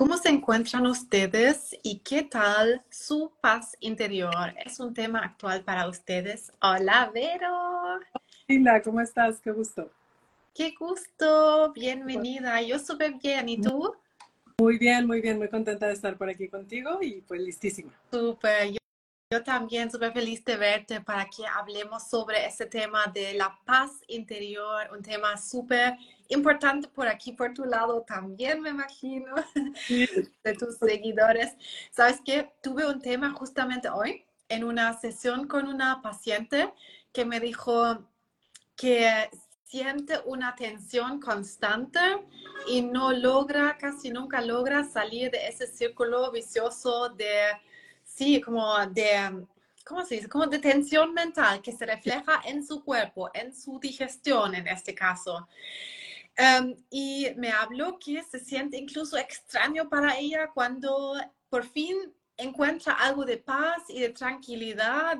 ¿Cómo se encuentran ustedes y qué tal su paz interior? Es un tema actual para ustedes. Hola, Vero. Linda, ¿cómo estás? Qué gusto. Qué gusto, bienvenida. Yo súper bien, ¿y tú? Muy bien, muy bien, muy contenta de estar por aquí contigo y pues listísima. Súper, yo, también súper feliz de verte para que hablemos sobre este tema de la paz interior, un tema súper importante por aquí, por tu lado también, me imagino, de tus seguidores. ¿Sabes qué? Tuve un tema justamente hoy en una sesión con una paciente que me dijo que siente una tensión constante y no logra, casi nunca logra salir de ese círculo vicioso de, sí, como de, ¿cómo se dice? Como de tensión mental que se refleja en su cuerpo, en su digestión en este caso. Em, y me habló que se siente incluso extraño para ella cuando por fin encuentra algo de paz y de tranquilidad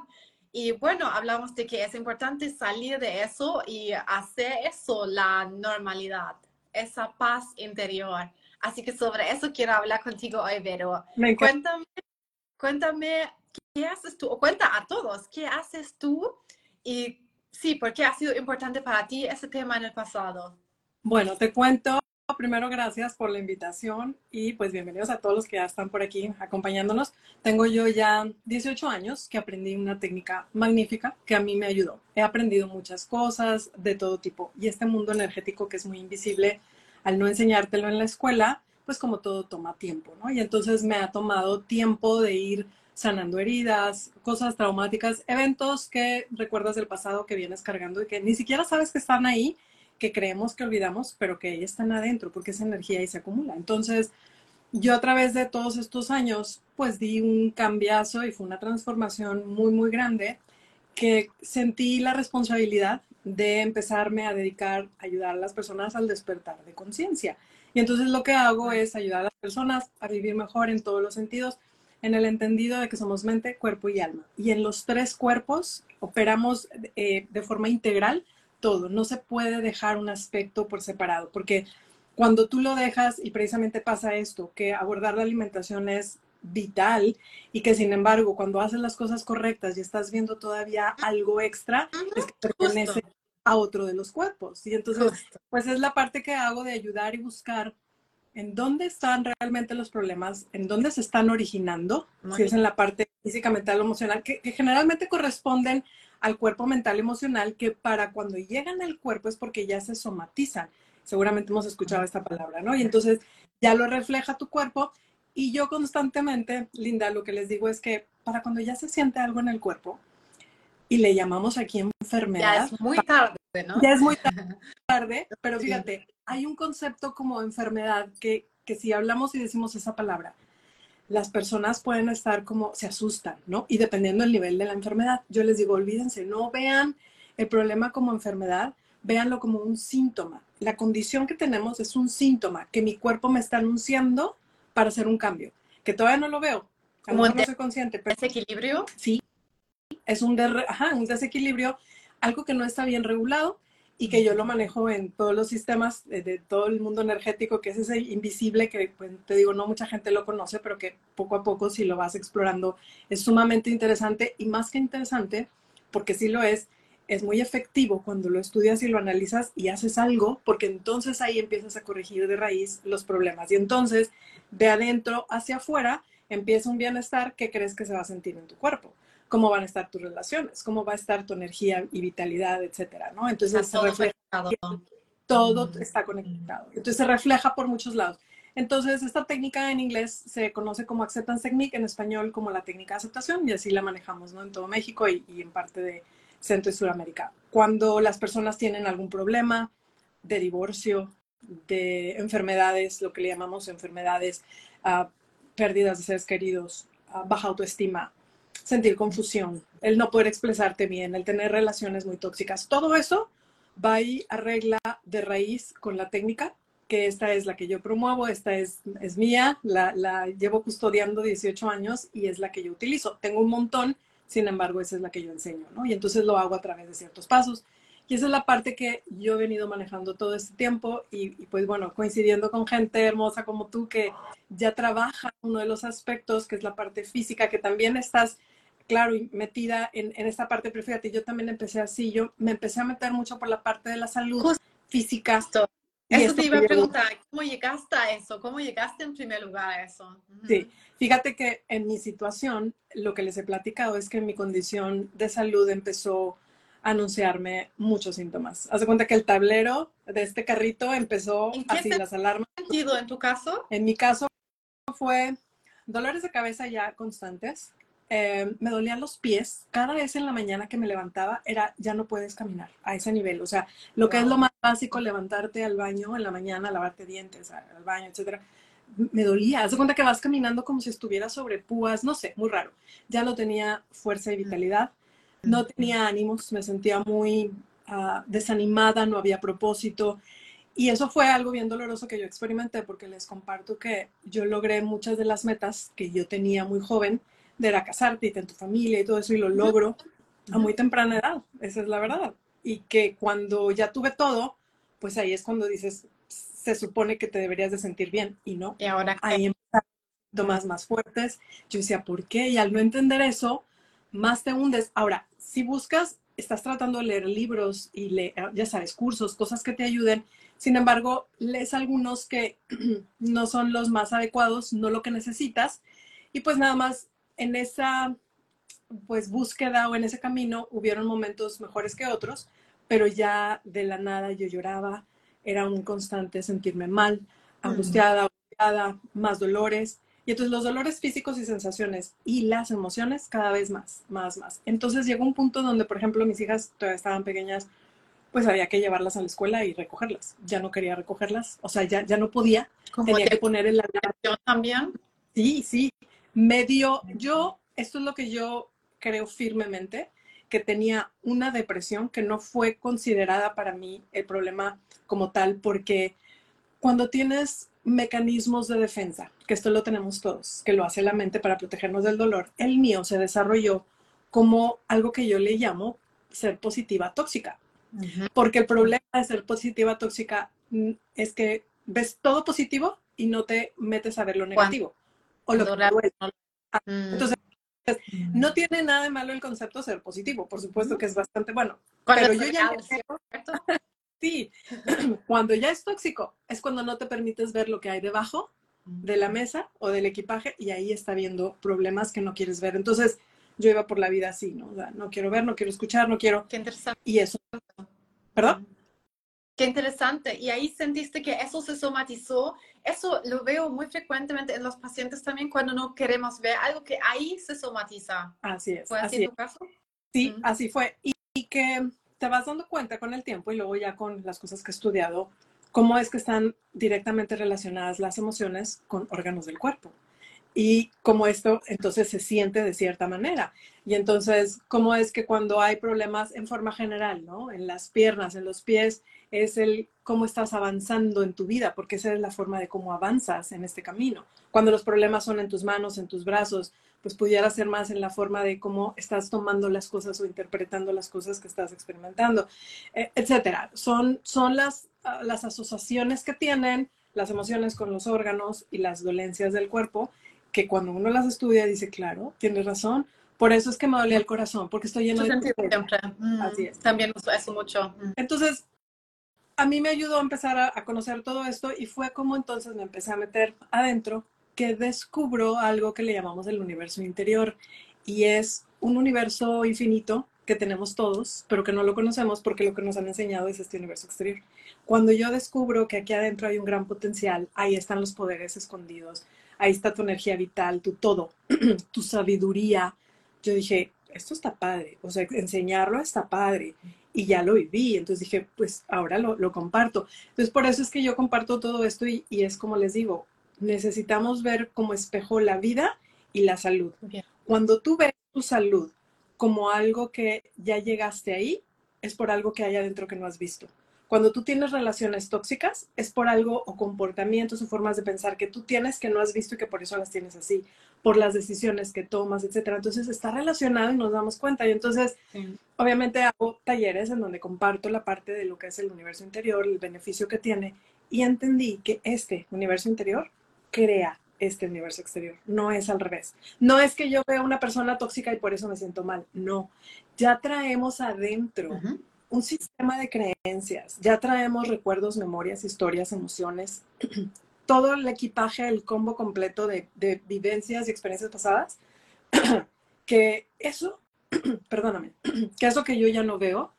y bueno, hablamos de que es importante salir de eso y hacer eso la normalidad, esa paz interior. Así que sobre eso quiero hablar contigo hoy, Vero. Cuéntame, cuéntame, ¿qué haces tú? O cuenta a todos, ¿qué haces tú? Y sí, ¿por qué ha sido importante para ti ese tema en el pasado? Bueno, te cuento primero gracias por la invitación y pues bienvenidos a todos los que ya están por aquí acompañándonos. Tengo yo ya 18 años que aprendí una técnica magnífica que a mí me ayudó. He aprendido muchas cosas de todo tipo y este mundo energético que es muy invisible, al no enseñártelo en la escuela, pues como todo toma tiempo, ¿no? Y entonces me ha tomado tiempo de ir sanando heridas, cosas traumáticas, eventos que recuerdas del pasado que vienes cargando y que ni siquiera sabes que están ahí que creemos que olvidamos, pero que están adentro, porque esa energía ahí se acumula. Entonces, yo a través de todos estos años, pues di un cambiazo y fue una transformación muy, muy grande que sentí la responsabilidad de empezarme a dedicar a ayudar a las personas al despertar de conciencia. Y entonces lo que hago es ayudar a las personas a vivir mejor en todos los sentidos, en el entendido de que somos mente, cuerpo y alma. Y en los tres cuerpos operamos eh, de forma integral todo, no se puede dejar un aspecto por separado, porque cuando tú lo dejas, y precisamente pasa esto, que abordar la alimentación es vital y que sin embargo cuando haces las cosas correctas y estás viendo todavía algo extra, es que pertenece a otro de los cuerpos. Y entonces, pues es la parte que hago de ayudar y buscar en dónde están realmente los problemas, en dónde se están originando, si es en la parte física, mental o emocional, que, que generalmente corresponden al cuerpo mental emocional que para cuando llegan al cuerpo es porque ya se somatizan. Seguramente hemos escuchado esta palabra, ¿no? Y entonces ya lo refleja tu cuerpo y yo constantemente, Linda, lo que les digo es que para cuando ya se siente algo en el cuerpo y le llamamos aquí enfermedad. Ya es muy tarde, ¿no? Ya es muy tarde, pero fíjate, hay un concepto como enfermedad que, que si hablamos y decimos esa palabra, las personas pueden estar como, se asustan, ¿no? Y dependiendo del nivel de la enfermedad, yo les digo, olvídense, no vean el problema como enfermedad, véanlo como un síntoma. La condición que tenemos es un síntoma que mi cuerpo me está anunciando para hacer un cambio, que todavía no lo veo, como no soy consciente. Pero, ¿Desequilibrio? Sí, es un, un desequilibrio, algo que no está bien regulado y que yo lo manejo en todos los sistemas de, todo el mundo energético, que es ese invisible que, pues, te digo, no mucha gente lo conoce, pero que poco a poco, si lo vas explorando, es sumamente interesante y más que interesante, porque sí lo es, es muy efectivo cuando lo estudias y lo analizas y haces algo, porque entonces ahí empiezas a corregir de raíz los problemas. Y entonces, de adentro hacia afuera, empieza un bienestar que crees que se va a sentir en tu cuerpo cómo van a estar tus relaciones, cómo va a estar tu energía y vitalidad, etcétera, ¿no? Entonces todo refleja, todo está conectado. Entonces se refleja por muchos lados. Entonces, esta técnica en inglés se conoce como Acceptance Technique, en español como la técnica de aceptación, y así la manejamos ¿no? en todo México y, en parte de Centro y Sudamérica. Cuando las personas tienen algún problema de divorcio, de enfermedades, lo que le llamamos enfermedades, uh, pérdidas de seres queridos, uh, baja autoestima, sentir confusión, el no poder expresarte bien, el tener relaciones muy tóxicas. Todo eso va a arregla de raíz con la técnica, que esta es la que yo promuevo, esta es, es mía, la, la llevo custodiando 18 años y es la que yo utilizo. Tengo un montón, sin embargo, esa es la que yo enseño, ¿no? Y entonces lo hago a través de ciertos pasos. Y esa es la parte que yo he venido manejando todo este tiempo y, pues bueno, coincidiendo con gente hermosa como tú que ya trabaja uno de los aspectos, que es la parte física, que también estás, claro, metida en, en esta parte, pero fíjate, yo también empecé así, yo me empecé a meter mucho por la parte de la salud física. Eso te iba a preguntar, ¿cómo llegaste a eso? ¿Cómo llegaste en primer lugar a eso? Sí, fíjate que en mi situación, lo que les he platicado es que mi condición de salud empezó a anunciarme muchos síntomas. Haz de cuenta que el tablero de este carrito empezó así, las alarmas. sentido en tu caso? En mi caso fue dolores de cabeza ya constantes, eh, me dolían los pies. Cada vez en la mañana que me levantaba era, ya no puedes caminar a ese nivel. O sea, lo que es lo más básico, levantarte al baño en la mañana, lavarte dientes, al baño, etcétera. Me dolía. Haz de cuenta que vas caminando como si estuviera sobre púas, no sé, muy raro. Ya no tenía fuerza y vitalidad, no tenía ánimos, me sentía muy ah, desanimada, no había propósito. Y eso fue algo bien doloroso que yo experimenté porque les comparto que yo logré muchas de las metas que yo tenía muy joven de la casarte y tener tu familia y todo eso y lo logro a muy temprana edad, esa es la verdad. Y que cuando ya tuve todo, pues ahí es cuando dices, se supone que te deberías de sentir bien y no. Y ahora ahí empezaron síntomas más fuertes. Yo decía, ¿por qué? Y al no entender eso, más te hundes. Ahora, si buscas, estás tratando de leer libros y leer, ya sabes, cursos, cosas que te ayuden. Sin embargo, lees algunos que no son los más adecuados, no lo que necesitas. Y pues nada más en esa pues búsqueda o en ese camino hubieron momentos mejores que otros, pero ya de la nada yo lloraba, era un constante sentirme mal, angustiada, angustiada, más dolores. Y entonces los dolores físicos y sensaciones y las emociones cada vez más, más, más. Entonces llegó un punto donde, por ejemplo, mis hijas todavía estaban pequeñas, pues había que llevarlas a la escuela y recogerlas. Ya no quería recogerlas, o sea, ya, ya no podía. Tenía que poner en la... también? Sí, sí medio, yo, esto es lo que yo creo firmemente, que tenía una depresión que no fue considerada para mí el problema como tal, porque cuando tienes mecanismos de defensa, que esto lo tenemos todos, que lo hace la mente para protegernos del dolor, el mío se desarrolló como algo que yo le llamo ser positiva tóxica. Porque el problema de ser positiva tóxica mm, es que ves todo positivo y no te metes a ver lo negativo. Ah, mm. Entonces, no tiene nada de malo el concepto ser positivo, por supuesto que es bastante bueno. Pero yo ya sí, cuando ya es tóxico, es cuando no te permites ver lo que hay debajo de la mesa o del equipaje y ahí está viendo problemas que no quieres ver. Entonces, yo iba por la vida así, ¿no? O sea, no quiero ver, no quiero escuchar, no quiero. Qué interesante. Y eso. ¿Perdón? Qué interesante. Y ahí sentiste que eso se somatizó. Eso lo veo muy frecuentemente en los pacientes también cuando no queremos ver algo que ahí se somatiza. Así es. ¿Fue así, tu caso? Sí, así fue. Y, y, que te vas dando cuenta con el tiempo y luego ya con las cosas que he estudiado, cómo es que están directamente relacionadas las emociones con órganos del cuerpo. Y cómo esto entonces se siente de cierta manera. Y entonces, cómo es que cuando hay problemas en forma general, ¿no? En las piernas, en los pies, es el cómo estás avanzando en tu vida, porque esa es la forma de cómo avanzas en este camino. Cuando los problemas son en tus manos, en tus brazos, pues pudiera ser más en la forma de cómo estás tomando las cosas o interpretando las cosas que estás experimentando, eh, etcétera. Son, son las, ah, las asociaciones que tienen las emociones con los órganos y las dolencias del cuerpo, que cuando uno las estudia dice, claro, tienes razón, por eso es que me dolía el corazón, porque estoy lleno de... Siempre. Mm, Así es. También eso mucho. Mm. Entonces, a mí me ayudó a empezar a, conocer todo esto y fue como entonces me empecé a meter adentro que descubro algo que le llamamos el universo interior y es un universo infinito que tenemos todos, pero que no lo conocemos porque lo que nos han enseñado es este universo exterior. Cuando yo descubro que aquí adentro hay un gran potencial, ahí están los poderes escondidos, ahí está tu energía vital, tu todo, tu sabiduría, yo dije, esto está padre, o sea, enseñarlo está padre y ya lo viví. Entonces dije, pues ahora lo, comparto. Entonces por eso es que yo comparto todo esto y, es como les digo, necesitamos ver como espejo la vida y la salud. Cuando tú ves tu salud como algo que ya llegaste ahí, es por algo que hay adentro que no has visto. Cuando tú tienes relaciones tóxicas, es por algo o comportamientos o formas de pensar que tú tienes que no has visto y que por eso las tienes así, por las decisiones que tomas, etcétera. Entonces está relacionado y nos damos cuenta. Y entonces, obviamente hago talleres en donde comparto la parte de lo que es el universo interior, el beneficio que tiene, y entendí que este universo interior crea este universo exterior. No es al revés. No es que yo vea una persona tóxica y por eso me siento mal. No. Ya traemos adentro un sistema de creencias. Ya traemos recuerdos, memorias, historias, emociones, todo el equipaje, el combo completo de, vivencias y experiencias pasadas, que eso, perdóname, que eso que yo ya no veo,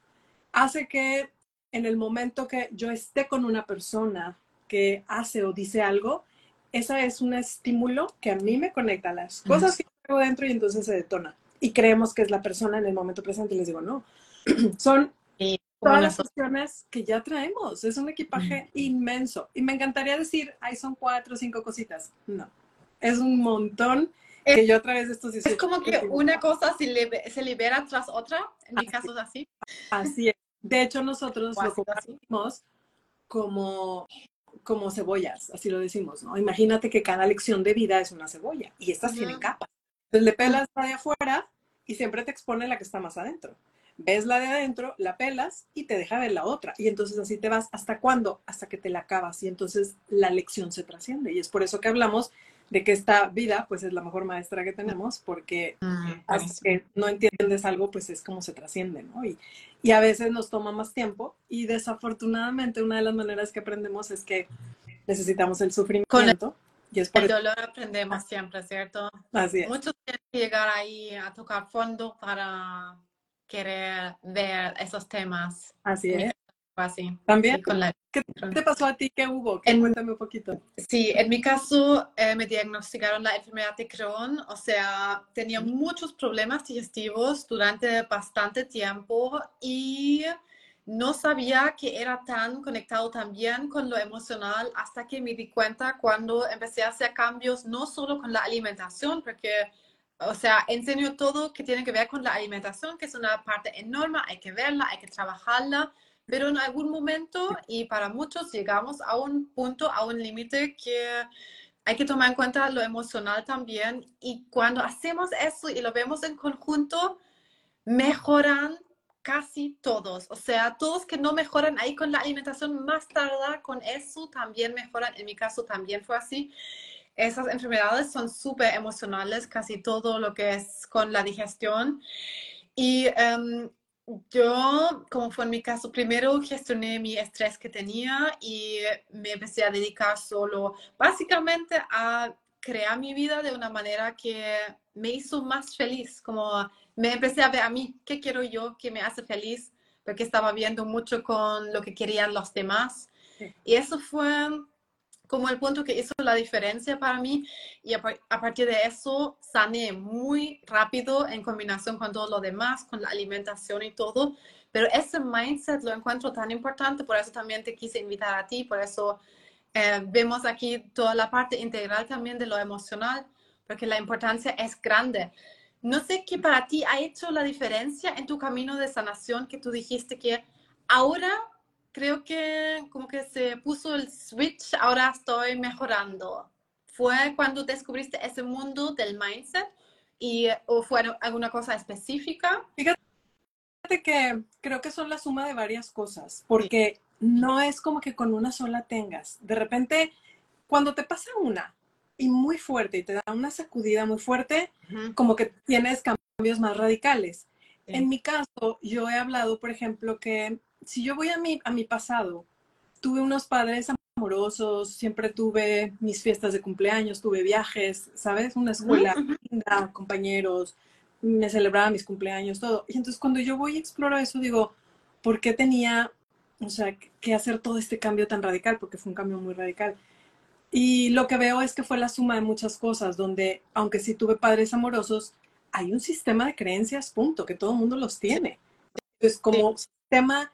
hace que en el momento que yo esté con una persona que hace o dice algo, esa es un estímulo que a mí me conecta a las cosas que tengo dentro y entonces se detona. Y creemos que es la persona en el momento presente y les digo, no, son todas las opciones que ya traemos. Es un equipaje inmenso. Y me encantaría decir, ahí son cuatro o cinco cositas. No, es un montón que yo a través de estos Es como que una cosa se, libera tras otra, en mi caso es así. Así es. De hecho, nosotros lo compartimos como, como cebollas, así lo decimos, ¿no? Imagínate que cada lección de vida es una cebolla y estas tienen capas. Entonces le pelas la de afuera y siempre te expone la que está más adentro ves la de adentro, la pelas y te deja ver la otra. Y entonces así te vas. ¿Hasta cuándo? Hasta que te la acabas. Y entonces la lección se trasciende. Y es por eso que hablamos de que esta vida pues es la mejor maestra que tenemos porque mm, hasta que no entiendes algo pues es como se trasciende, ¿no? Y, y, a veces nos toma más tiempo y desafortunadamente una de las maneras que aprendemos es que necesitamos el sufrimiento. y es por el dolor aprendemos siempre, ¿cierto? Así es. Muchos tienen que llegar ahí a tocar fondo para querer ver esos temas. Así es. Así. También. ¿Qué te pasó a ti? ¿Qué hubo? Cuéntame un poquito. Sí, en mi caso eh, me diagnosticaron la enfermedad de Crohn, o sea, tenía muchos problemas digestivos durante bastante tiempo y no sabía que era tan conectado también con lo emocional hasta que me di cuenta cuando empecé a hacer cambios, no solo con la alimentación, porque o sea, enseño todo que tiene que ver con la alimentación, que es una parte enorme, hay que verla, hay que trabajarla, pero en algún momento y para muchos llegamos a un punto, a un límite que hay que tomar en cuenta lo emocional también y cuando hacemos eso y lo vemos en conjunto, mejoran casi todos. O sea, todos que no mejoran ahí con la alimentación más tarde, con eso también mejoran. En mi caso también fue así esas enfermedades son súper emocionales, casi todo lo que es con la digestión. Y em, yo, como fue en mi caso, primero gestioné mi estrés que tenía y me empecé a dedicar solo básicamente a crear mi vida de una manera que me hizo más feliz, como me empecé a ver a mí qué quiero yo, qué me hace feliz, porque estaba viendo mucho con lo que querían los demás. Y eso fue como el punto que hizo la diferencia para mí y a, partir de eso sané muy rápido en combinación con todo lo demás, con la alimentación y todo. Pero ese mindset lo encuentro tan importante, por eso también te quise invitar a ti, por eso eh, vemos aquí toda la parte integral también de lo emocional, porque la importancia es grande. No sé qué para ti ha hecho la diferencia en tu camino de sanación que tú dijiste que ahora creo que como que se puso el switch, ahora estoy mejorando. ¿Fue cuando descubriste ese mundo del mindset y, o fue alguna cosa específica? Fíjate que creo que son la suma de varias cosas, porque no es como que con una sola tengas. De repente, cuando te pasa una y muy fuerte y te da una sacudida muy fuerte, como que tienes cambios más radicales. En mi caso, yo he hablado, por ejemplo, que si yo voy a mi, a mi pasado, tuve unos padres amorosos, siempre tuve mis fiestas de cumpleaños, tuve viajes, ¿sabes? Una escuela linda, compañeros, me celebraba mis cumpleaños, todo. Y entonces cuando yo voy y exploro eso, digo, ¿por qué tenía, o sea, que hacer todo este cambio tan radical? Porque fue un cambio muy radical. Y lo que veo es que fue la suma de muchas cosas, donde aunque sí tuve padres amorosos, hay un sistema de creencias, punto, que todo el mundo los tiene. Entonces, como sistema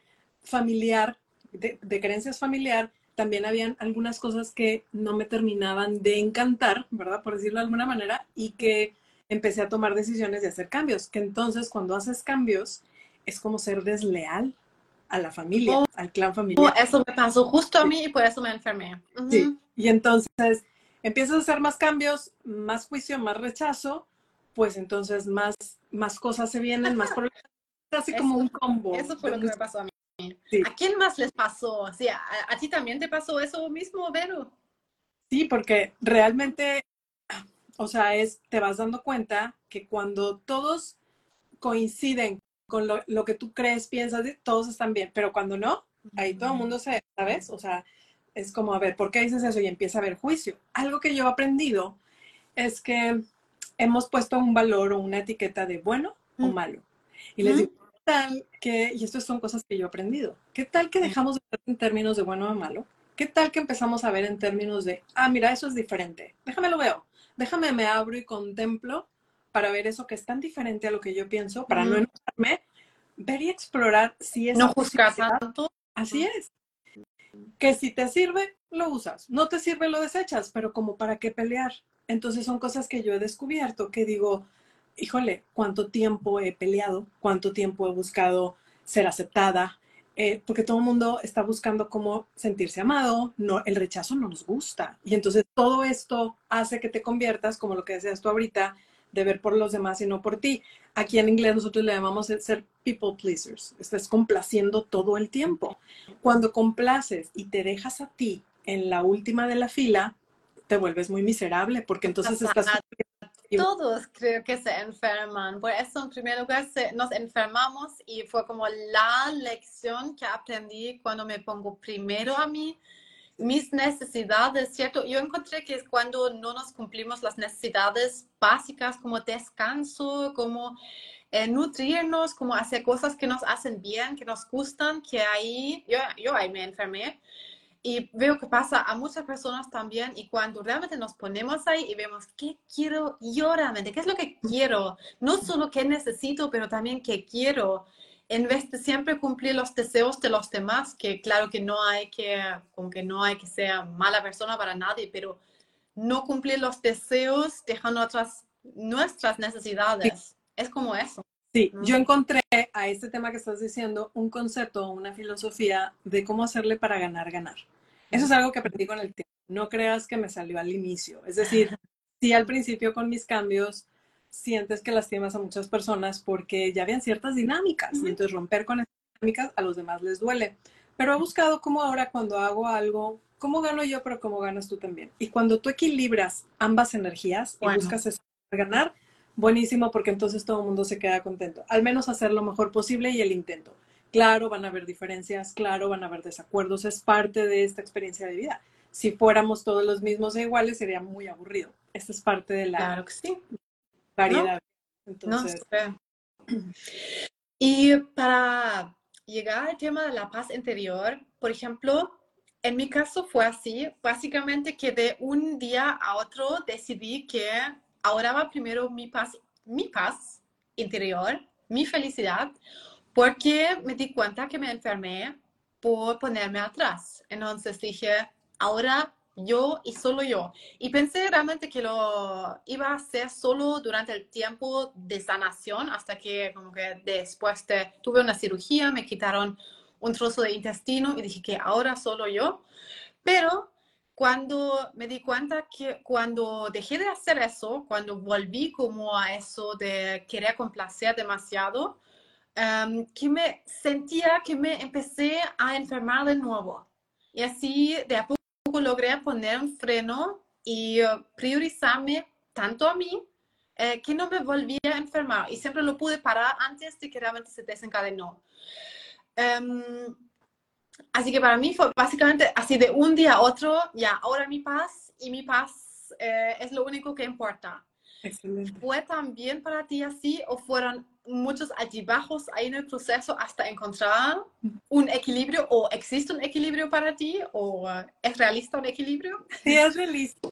familiar, de, creencias familiar, también habían algunas cosas que no me terminaban de encantar, ¿verdad? Por decirlo de alguna manera, y que empecé a tomar decisiones de hacer cambios. Que entonces cuando haces cambios es como ser desleal a la familia, al clan familiar. Oh, eso me pasó justo a mí y por eso me enfermé. Sí, y entonces empiezas a hacer más cambios, más juicio, más rechazo, pues entonces más, más cosas se vienen, más problemas. Casi como un combo. Eso fue lo que me pasó a mí. ¿A quién más les pasó? ¿a, ¿A, ti también te pasó eso mismo, Vero? Sí, porque realmente, o sea, es, te vas dando cuenta que cuando todos coinciden con lo, lo que tú crees, piensas, todos están bien, pero cuando no, ahí todo el mundo se, ¿sabes? O sea, es como, a ver, ¿por qué dices eso? Y empieza a haber juicio. Algo que yo he aprendido es que hemos puesto un valor o una etiqueta de bueno o malo. Y les digo, ¿qué tal que, y estas son cosas que yo he aprendido, ¿qué tal que dejamos de ver en términos de bueno o malo? ¿Qué tal que empezamos a ver en términos de, ah, mira, eso es diferente, déjame lo veo, déjame me abro y contemplo para ver eso que es tan diferente a lo que yo pienso, para no enojarme, ver y explorar si es... No juzgar tanto. Así es. Que si te sirve, lo usas. No te sirve, lo desechas, pero como para qué pelear. Entonces son cosas que yo he descubierto que digo, híjole, cuánto tiempo he peleado, cuánto tiempo he buscado ser aceptada, eh, porque todo el mundo está buscando cómo sentirse amado, no, el rechazo no nos gusta. Y entonces todo esto hace que te conviertas, como lo que decías tú ahorita, de ver por los demás y no por ti. Aquí en inglés nosotros le llamamos ser people pleasers. Estás complaciendo todo el tiempo. Cuando complaces y te dejas a ti en la última de la fila, te vuelves muy miserable porque entonces estás... Todos creo que se enferman. Por eso, en primer lugar, nos enfermamos y fue como la lección que aprendí cuando me pongo primero a mí mis necesidades, ¿cierto? Yo encontré que es cuando no nos cumplimos las necesidades básicas como descanso, como eh, nutrirnos, como hacer cosas que nos hacen bien, que nos gustan, que ahí, yo, yo ahí me enfermé. Y veo que pasa a muchas personas también y cuando realmente nos ponemos ahí y vemos qué quiero yo realmente, qué es lo que quiero, no solo qué necesito, pero también qué quiero en vez de siempre cumplir los deseos de los demás, que claro que no hay que, como que no hay que ser mala persona para nadie, pero no cumplir los deseos dejando otras nuestras necesidades. Es como eso. Sí, yo encontré a este tema que estás diciendo un concepto, una filosofía de cómo hacerle para ganar, ganar. Eso es algo que aprendí con el tiempo. No creas que me salió al inicio. Es decir, sí al principio con mis cambios sientes que lastimas a muchas personas porque ya habían ciertas dinámicas. Y entonces romper con esas dinámicas a los demás les duele. Pero he buscado cómo ahora cuando hago algo, cómo gano yo, pero cómo ganas tú también. Y cuando tú equilibras ambas energías y buscas eso, ganar, buenísimo porque entonces todo el mundo se queda contento. Al menos hacer lo mejor posible y el intento. Claro, van a haber diferencias, claro, van a haber desacuerdos, es parte de esta experiencia de vida. Si fuéramos todos los mismos e iguales, sería muy aburrido. Esta es parte de la, claro que sí variedad. Entonces... Y para llegar al tema de la paz interior, por ejemplo, en mi caso fue así, básicamente que de un día a otro decidí que ahora va primero mi paz, mi paz interior, mi felicidad, porque me di cuenta que me enfermé por ponerme atrás. Entonces dije, ahora yo y solo yo. Y pensé realmente que lo iba a hacer solo durante el tiempo de sanación, hasta que como que después de, tuve una cirugía, me quitaron un trozo de intestino y dije que ahora solo yo. Pero cuando me di cuenta que cuando dejé de hacer eso, cuando volví como a eso de querer complacer demasiado, em, que me sentía que me empecé a enfermar de nuevo. Y así de a poco logré poner un freno y uh, priorizarme tanto a mí eh, que no me volvía a enfermar y siempre lo pude parar antes de que realmente se desencadenó. Um, así que para mí fue básicamente así de un día a otro, ya, ahora mi paz y mi paz eh, es lo único que importa. Excelente. ¿Fue también para ti así o fueron muchos altibajos ahí en el proceso hasta encontrar un equilibrio o existe un equilibrio para ti o uh, es realista un equilibrio? Sí, es realista,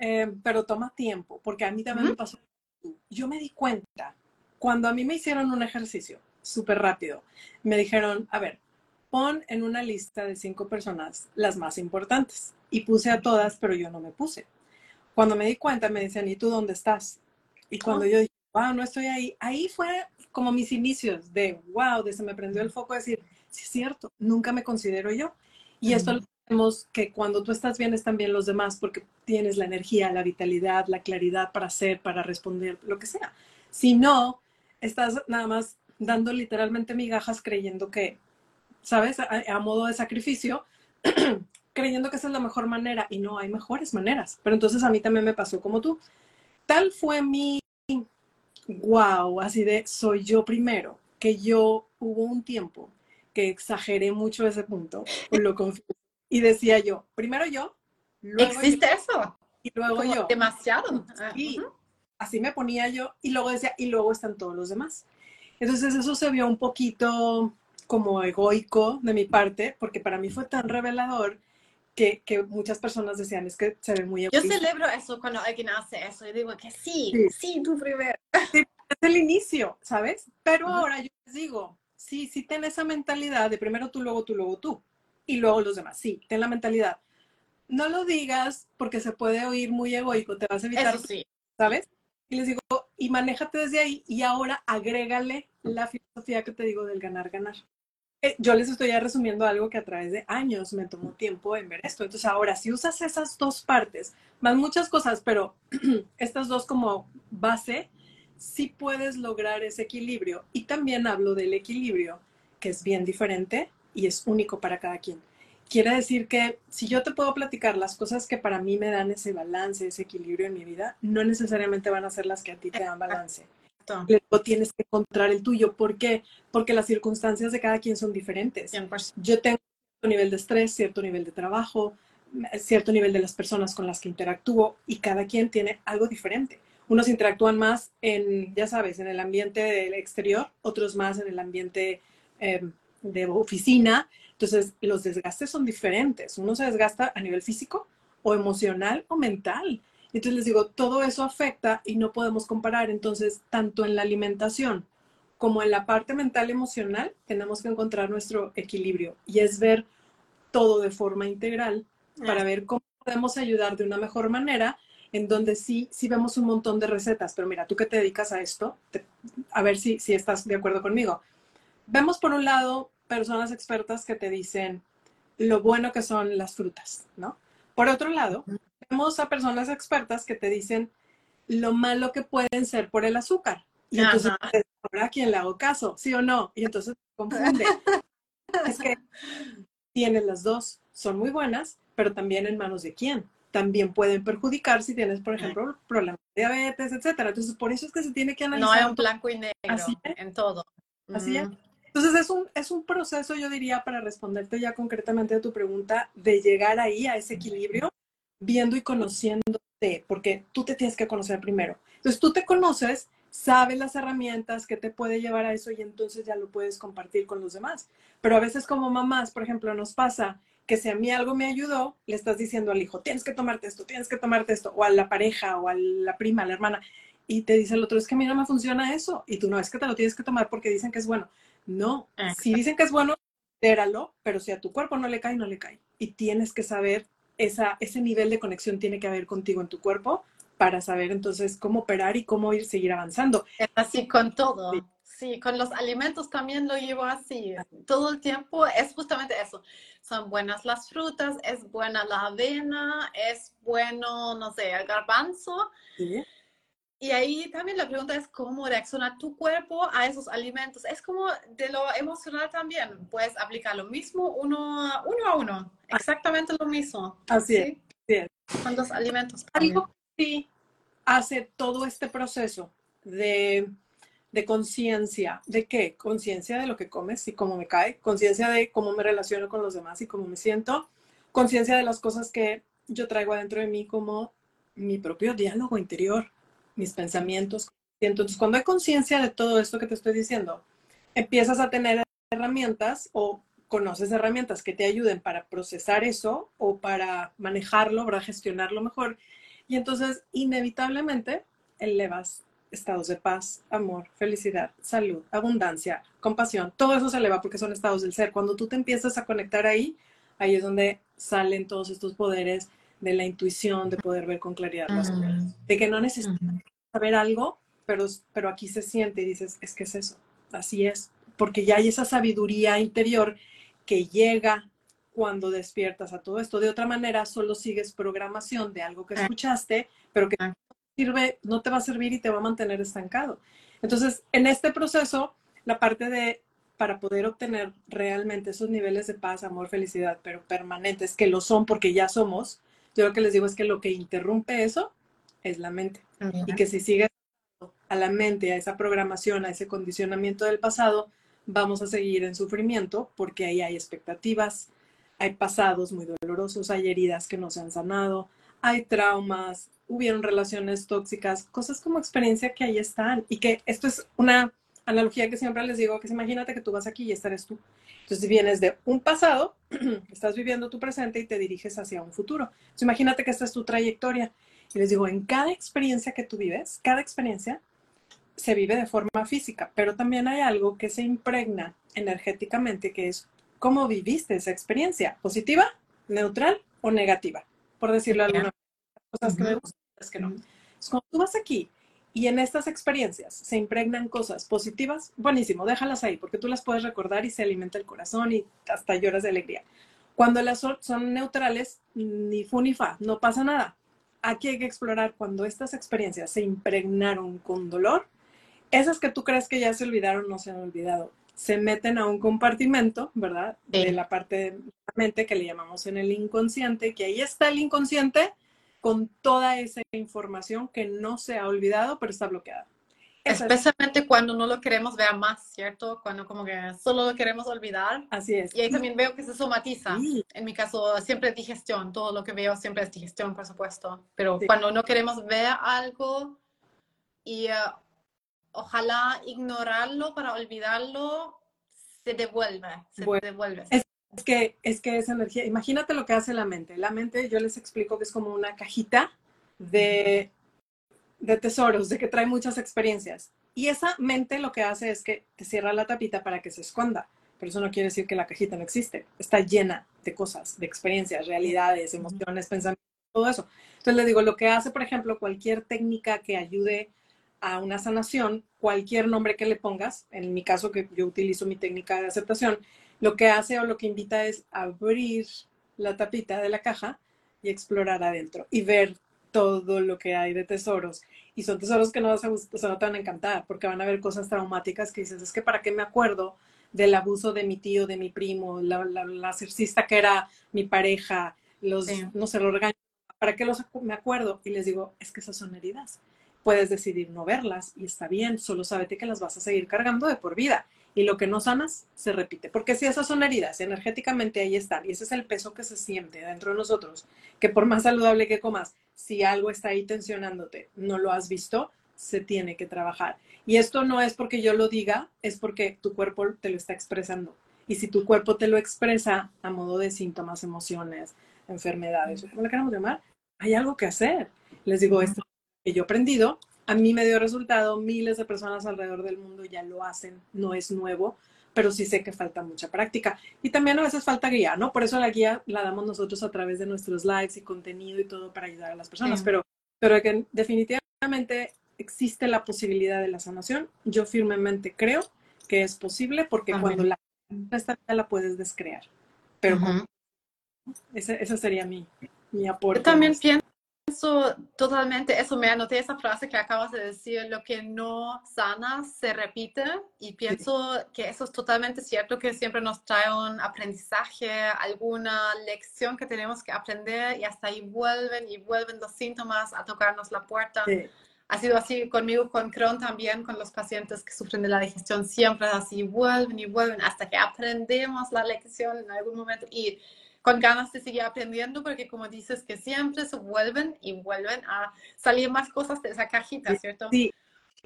eh, pero toma tiempo, porque a mí también me pasó. Yo me di cuenta cuando a mí me hicieron un ejercicio súper rápido, me dijeron, a ver, pon en una lista de cinco personas las más importantes. Y puse a todas, pero yo no me puse. Cuando me di cuenta, me decían, ¿y tú dónde estás? Y cuando oh. yo dije, wow, no estoy ahí. Ahí fue como mis inicios de, wow, de se me prendió el foco de decir, sí es cierto, nunca me considero yo. Y esto lo tenemos que cuando tú estás bien están bien los demás porque tienes la energía, la vitalidad, la claridad para hacer, para responder, lo que sea. Si no, estás nada más dando literalmente migajas creyendo que, ¿sabes? A, modo de sacrificio, creyendo que esa es la mejor manera y no hay mejores maneras. Pero entonces a mí también me pasó como tú. Tal fue mi wow, así de soy yo primero, que yo hubo un tiempo que exageré mucho ese punto, lo Y decía yo, primero yo, luego ¿Existe eso? Y luego yo. Demasiado. Y así me ponía yo y luego decía, y luego están todos los demás. Entonces eso se vio un poquito como egoico de mi parte, porque para mí fue tan revelador que, que, muchas personas decían, es que se ve muy egoísta. Yo celebro eso cuando alguien hace eso. Yo digo que sí, sí, tú primero. es el inicio, ¿sabes? Pero ahora yo les digo, sí, sí ten esa mentalidad de primero tú, luego tú, luego tú. Y luego los demás. Sí, ten la mentalidad. No lo digas porque se puede oír muy egoico, te vas a evitar, sí. ¿sabes? Y les digo, y manéjate desde ahí y ahora agrégale la filosofía que te digo del ganar, ganar. Eh, yo les estoy ya resumiendo algo que a través de años me tomó tiempo en ver esto. Entonces ahora, si usas esas dos partes, más muchas cosas, pero estas dos como base, sí puedes lograr ese equilibrio. Y también hablo del equilibrio, que es bien diferente y es único para cada quien. Quiere decir que si yo te puedo platicar las cosas que para mí me dan ese balance, ese equilibrio en mi vida, no necesariamente van a ser las que a ti te dan balance. Luego tienes que encontrar el tuyo. ¿Por qué? Porque las circunstancias de cada quien son diferentes. Yo tengo cierto nivel de estrés, cierto nivel de trabajo, cierto nivel de las personas con las que interactúo y cada quien tiene algo diferente. Unos interactúan más en, ya sabes, en el ambiente del exterior, otros más en el ambiente em, de oficina. Entonces, los desgastes son diferentes. Uno se desgasta a nivel físico o emocional o mental. Entonces les digo, todo eso afecta y no podemos comparar. Entonces, tanto en la alimentación como en la parte mental emocional, tenemos que encontrar nuestro equilibrio y es ver todo de forma integral para ver cómo podemos ayudar de una mejor manera, en donde sí, sí vemos un montón de recetas. Pero mira, tú que te dedicas a esto, a ver si, si estás de acuerdo conmigo. Vemos por un lado personas expertas que te dicen lo bueno que son las frutas, ¿no? Por otro lado, a personas expertas que te dicen lo malo que pueden ser por el azúcar. Y entonces, ¿ahora quién le hago caso? ¿Sí o no? Y entonces confunde. es que tienes las dos, son muy buenas, pero también en manos de quién. También pueden perjudicar si tienes, por ejemplo, problemas de diabetes, etcétera. Entonces, por eso es que se tiene que analizar. No hay un blanco y negro en todo. Así es. Entonces, es un, es un proceso, yo diría, para responderte ya concretamente a tu pregunta, de llegar ahí a ese equilibrio viendo y conociéndote, porque tú te tienes que conocer primero. Entonces tú te conoces, sabes las herramientas que te puede llevar a eso y entonces ya lo puedes compartir con los demás. Pero a veces como mamás, por ejemplo, nos pasa que si a mí algo me ayudó, le estás diciendo al hijo, tienes que tomarte esto, tienes que tomarte esto, o a la pareja, o a la prima, a la hermana, y te dice el otro, es que a mí no me funciona eso, y tú no, es que te lo tienes que tomar porque dicen que es bueno. No, si dicen que es bueno, éralo, pero si a tu cuerpo no le cae, no le cae. Y tienes que saber esa, ese nivel de conexión tiene que haber contigo en tu cuerpo para saber entonces cómo operar y cómo ir seguir avanzando. Así con todo. Sí. con los alimentos también lo llevo así. Todo el tiempo es justamente eso. Son buenas las frutas, es buena la avena, es bueno, no sé, el garbanzo. Sí. Y ahí también la pregunta es cómo reacciona tu cuerpo a esos alimentos. Es como de lo emocional también. Puedes aplicar lo mismo uno, uno a uno. Exactamente lo mismo. Así es. Con los alimentos. Algo sí hace todo este proceso de, de conciencia. ¿De qué? Conciencia de lo que comes y cómo me cae. Conciencia de cómo me relaciono con los demás y cómo me siento. Conciencia de las cosas que yo traigo adentro de mí como mi propio diálogo interior mis pensamientos. Entonces, cuando hay conciencia de todo esto que te estoy diciendo, empiezas a tener herramientas o conoces herramientas que te ayuden para procesar eso o para manejarlo, para gestionarlo mejor. Y entonces, inevitablemente, elevas estados de paz, amor, felicidad, salud, abundancia, compasión. Todo eso se eleva porque son estados del ser. Cuando tú te empiezas a conectar ahí, ahí es donde salen todos estos poderes de la intuición, de poder ver con claridad las cosas, de que no necesitas saber algo, pero, pero aquí se siente y dices, es que es eso, así es, porque ya hay esa sabiduría interior que llega cuando despiertas a todo esto. De otra manera, solo sigues programación de algo que ah. escuchaste, pero que ah. sirve, no te va a servir y te va a mantener estancado. Entonces, en este proceso, la parte de para poder obtener realmente esos niveles de paz, amor, felicidad, pero permanentes, que lo son porque ya somos, yo lo que les digo es que lo que interrumpe eso es la mente. Y que si sigues a la mente, a esa programación, a ese condicionamiento del pasado, vamos a seguir en sufrimiento porque ahí hay expectativas, hay pasados muy dolorosos, hay heridas que no se han sanado, hay traumas, hubieron relaciones tóxicas, cosas como experiencia que ahí están y que esto es una analogía que siempre les digo, que es imagínate que tú vas aquí y esta eres tú. Entonces vienes de un pasado, estás viviendo tu presente y te diriges hacia un futuro. Entonces imagínate que esta es tu trayectoria. Y les digo, en cada experiencia que tú vives, cada experiencia se vive de forma física, pero también hay algo que se impregna energéticamente, que es cómo viviste esa experiencia, positiva, neutral o negativa, por decirlo alguna cosas que me gustan, que no. cuando tú vas aquí y en estas experiencias se impregnan cosas positivas, buenísimo, déjalas ahí, porque tú las puedes recordar y se alimenta el corazón y hasta lloras de alegría. Cuando las son neutrales, ni fu ni fa, no pasa nada. Aquí hay que explorar cuando estas experiencias se impregnaron con dolor, esas que tú crees que ya se olvidaron no se han olvidado. Se meten a un compartimento, ¿verdad? De la parte de la mente que le llamamos en el inconsciente, que ahí está el inconsciente con toda esa información que no se ha olvidado, pero está bloqueada. Especialmente cuando no lo queremos ver más, ¿cierto? Cuando como que solo lo queremos olvidar. Así es. Y ahí también veo que se somatiza. En mi caso, siempre es digestión. Todo lo que veo siempre es digestión, por supuesto. Pero cuando no queremos ver algo y eh, ojalá ignorarlo para olvidarlo, se devuelve. Se devuelve. Es que, es que esa energía, imagínate lo que hace la mente. La mente, yo les explico que es como una cajita de, de tesoros, de que trae muchas experiencias. Y esa mente lo que hace es que te cierra la tapita para que se esconda. Pero eso no quiere decir que la cajita no existe. Está llena de cosas, de experiencias, realidades, emociones, pensamientos, todo eso. Entonces le digo, lo que hace, por ejemplo, cualquier técnica que ayude a una sanación, cualquier nombre que le pongas, en mi caso que yo utilizo mi técnica de aceptación, lo que hace o lo que invita es abrir la tapita de la caja y explorar adentro y ver todo lo que hay de tesoros. Y son tesoros que no, vas a, o sea, no te van a encantar porque van a ver cosas traumáticas que dices, es que para qué me acuerdo del abuso de mi tío, de mi primo, la, la, la que era mi pareja, los, no sé, los regaños, ¿para qué los me acuerdo? Y les digo, es que esas son heridas. Puedes decidir no verlas y está bien, solo sábete que las vas a seguir cargando de por vida y lo que no sanas se repite. Porque si esas son heridas, energéticamente ahí están, y ese es el peso que se siente dentro de nosotros, que por más saludable que comas, si algo está ahí tensionándote, no lo has visto, se tiene que trabajar. Y esto no es porque yo lo diga, es porque tu cuerpo te lo está expresando. Y si tu cuerpo te lo expresa a modo de síntomas, emociones, enfermedades, como le queramos llamar, hay algo que hacer. Les digo, esto que yo he aprendido a mí me dio resultado, miles de personas alrededor del mundo ya lo hacen, no es nuevo, pero sí sé que falta mucha práctica. Y también a veces falta guía, ¿no? Por eso la guía la damos nosotros a través de nuestros lives y contenido y todo para ayudar a las personas, pero, pero que definitivamente existe la posibilidad de la sanación. Yo firmemente creo que es posible porque cuando la esta la puedes descrear. Pero ese, sería mi, mi aporte. Yo también pienso totalmente, eso me anoté esa frase que acabas de decir, lo que no sana se repite y pienso que eso es totalmente cierto, que siempre nos trae un aprendizaje, alguna lección que tenemos que aprender y hasta ahí vuelven y vuelven los síntomas a tocarnos la puerta. Ha sido así conmigo, con Crohn también, con los pacientes que sufren de la digestión, siempre así, vuelven y vuelven hasta que aprendemos la lección en algún momento y con ganas de seguir aprendiendo porque como dices que siempre se vuelven y vuelven a salir más cosas de esa cajita, ¿cierto? Sí.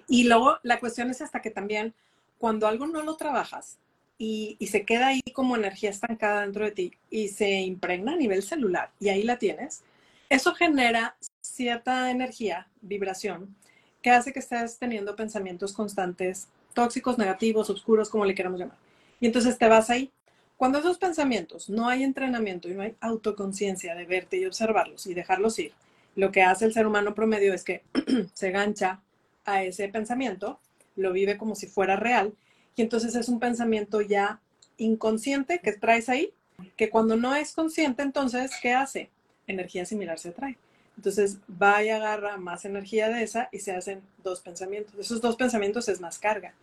Y luego la cuestión es hasta que también cuando algo no lo trabajas y, y, se queda ahí como energía estancada dentro de ti y se impregna a nivel celular y ahí la tienes, eso genera cierta energía, vibración, que hace que estés teniendo pensamientos constantes, tóxicos, negativos, oscuros, como le queramos llamar. Y entonces te vas ahí cuando esos pensamientos no hay entrenamiento y no hay autoconciencia de verte y observarlos y dejarlos ir, lo que hace el ser humano promedio es que se gancha a ese pensamiento, lo vive como si fuera real Y entonces es un pensamiento ya inconsciente que traes ahí, que cuando no es consciente, entonces, ¿qué hace? Energía similar se atrae. Entonces va y agarra más energía de esa y se hacen dos pensamientos. Esos dos pensamientos es más carga.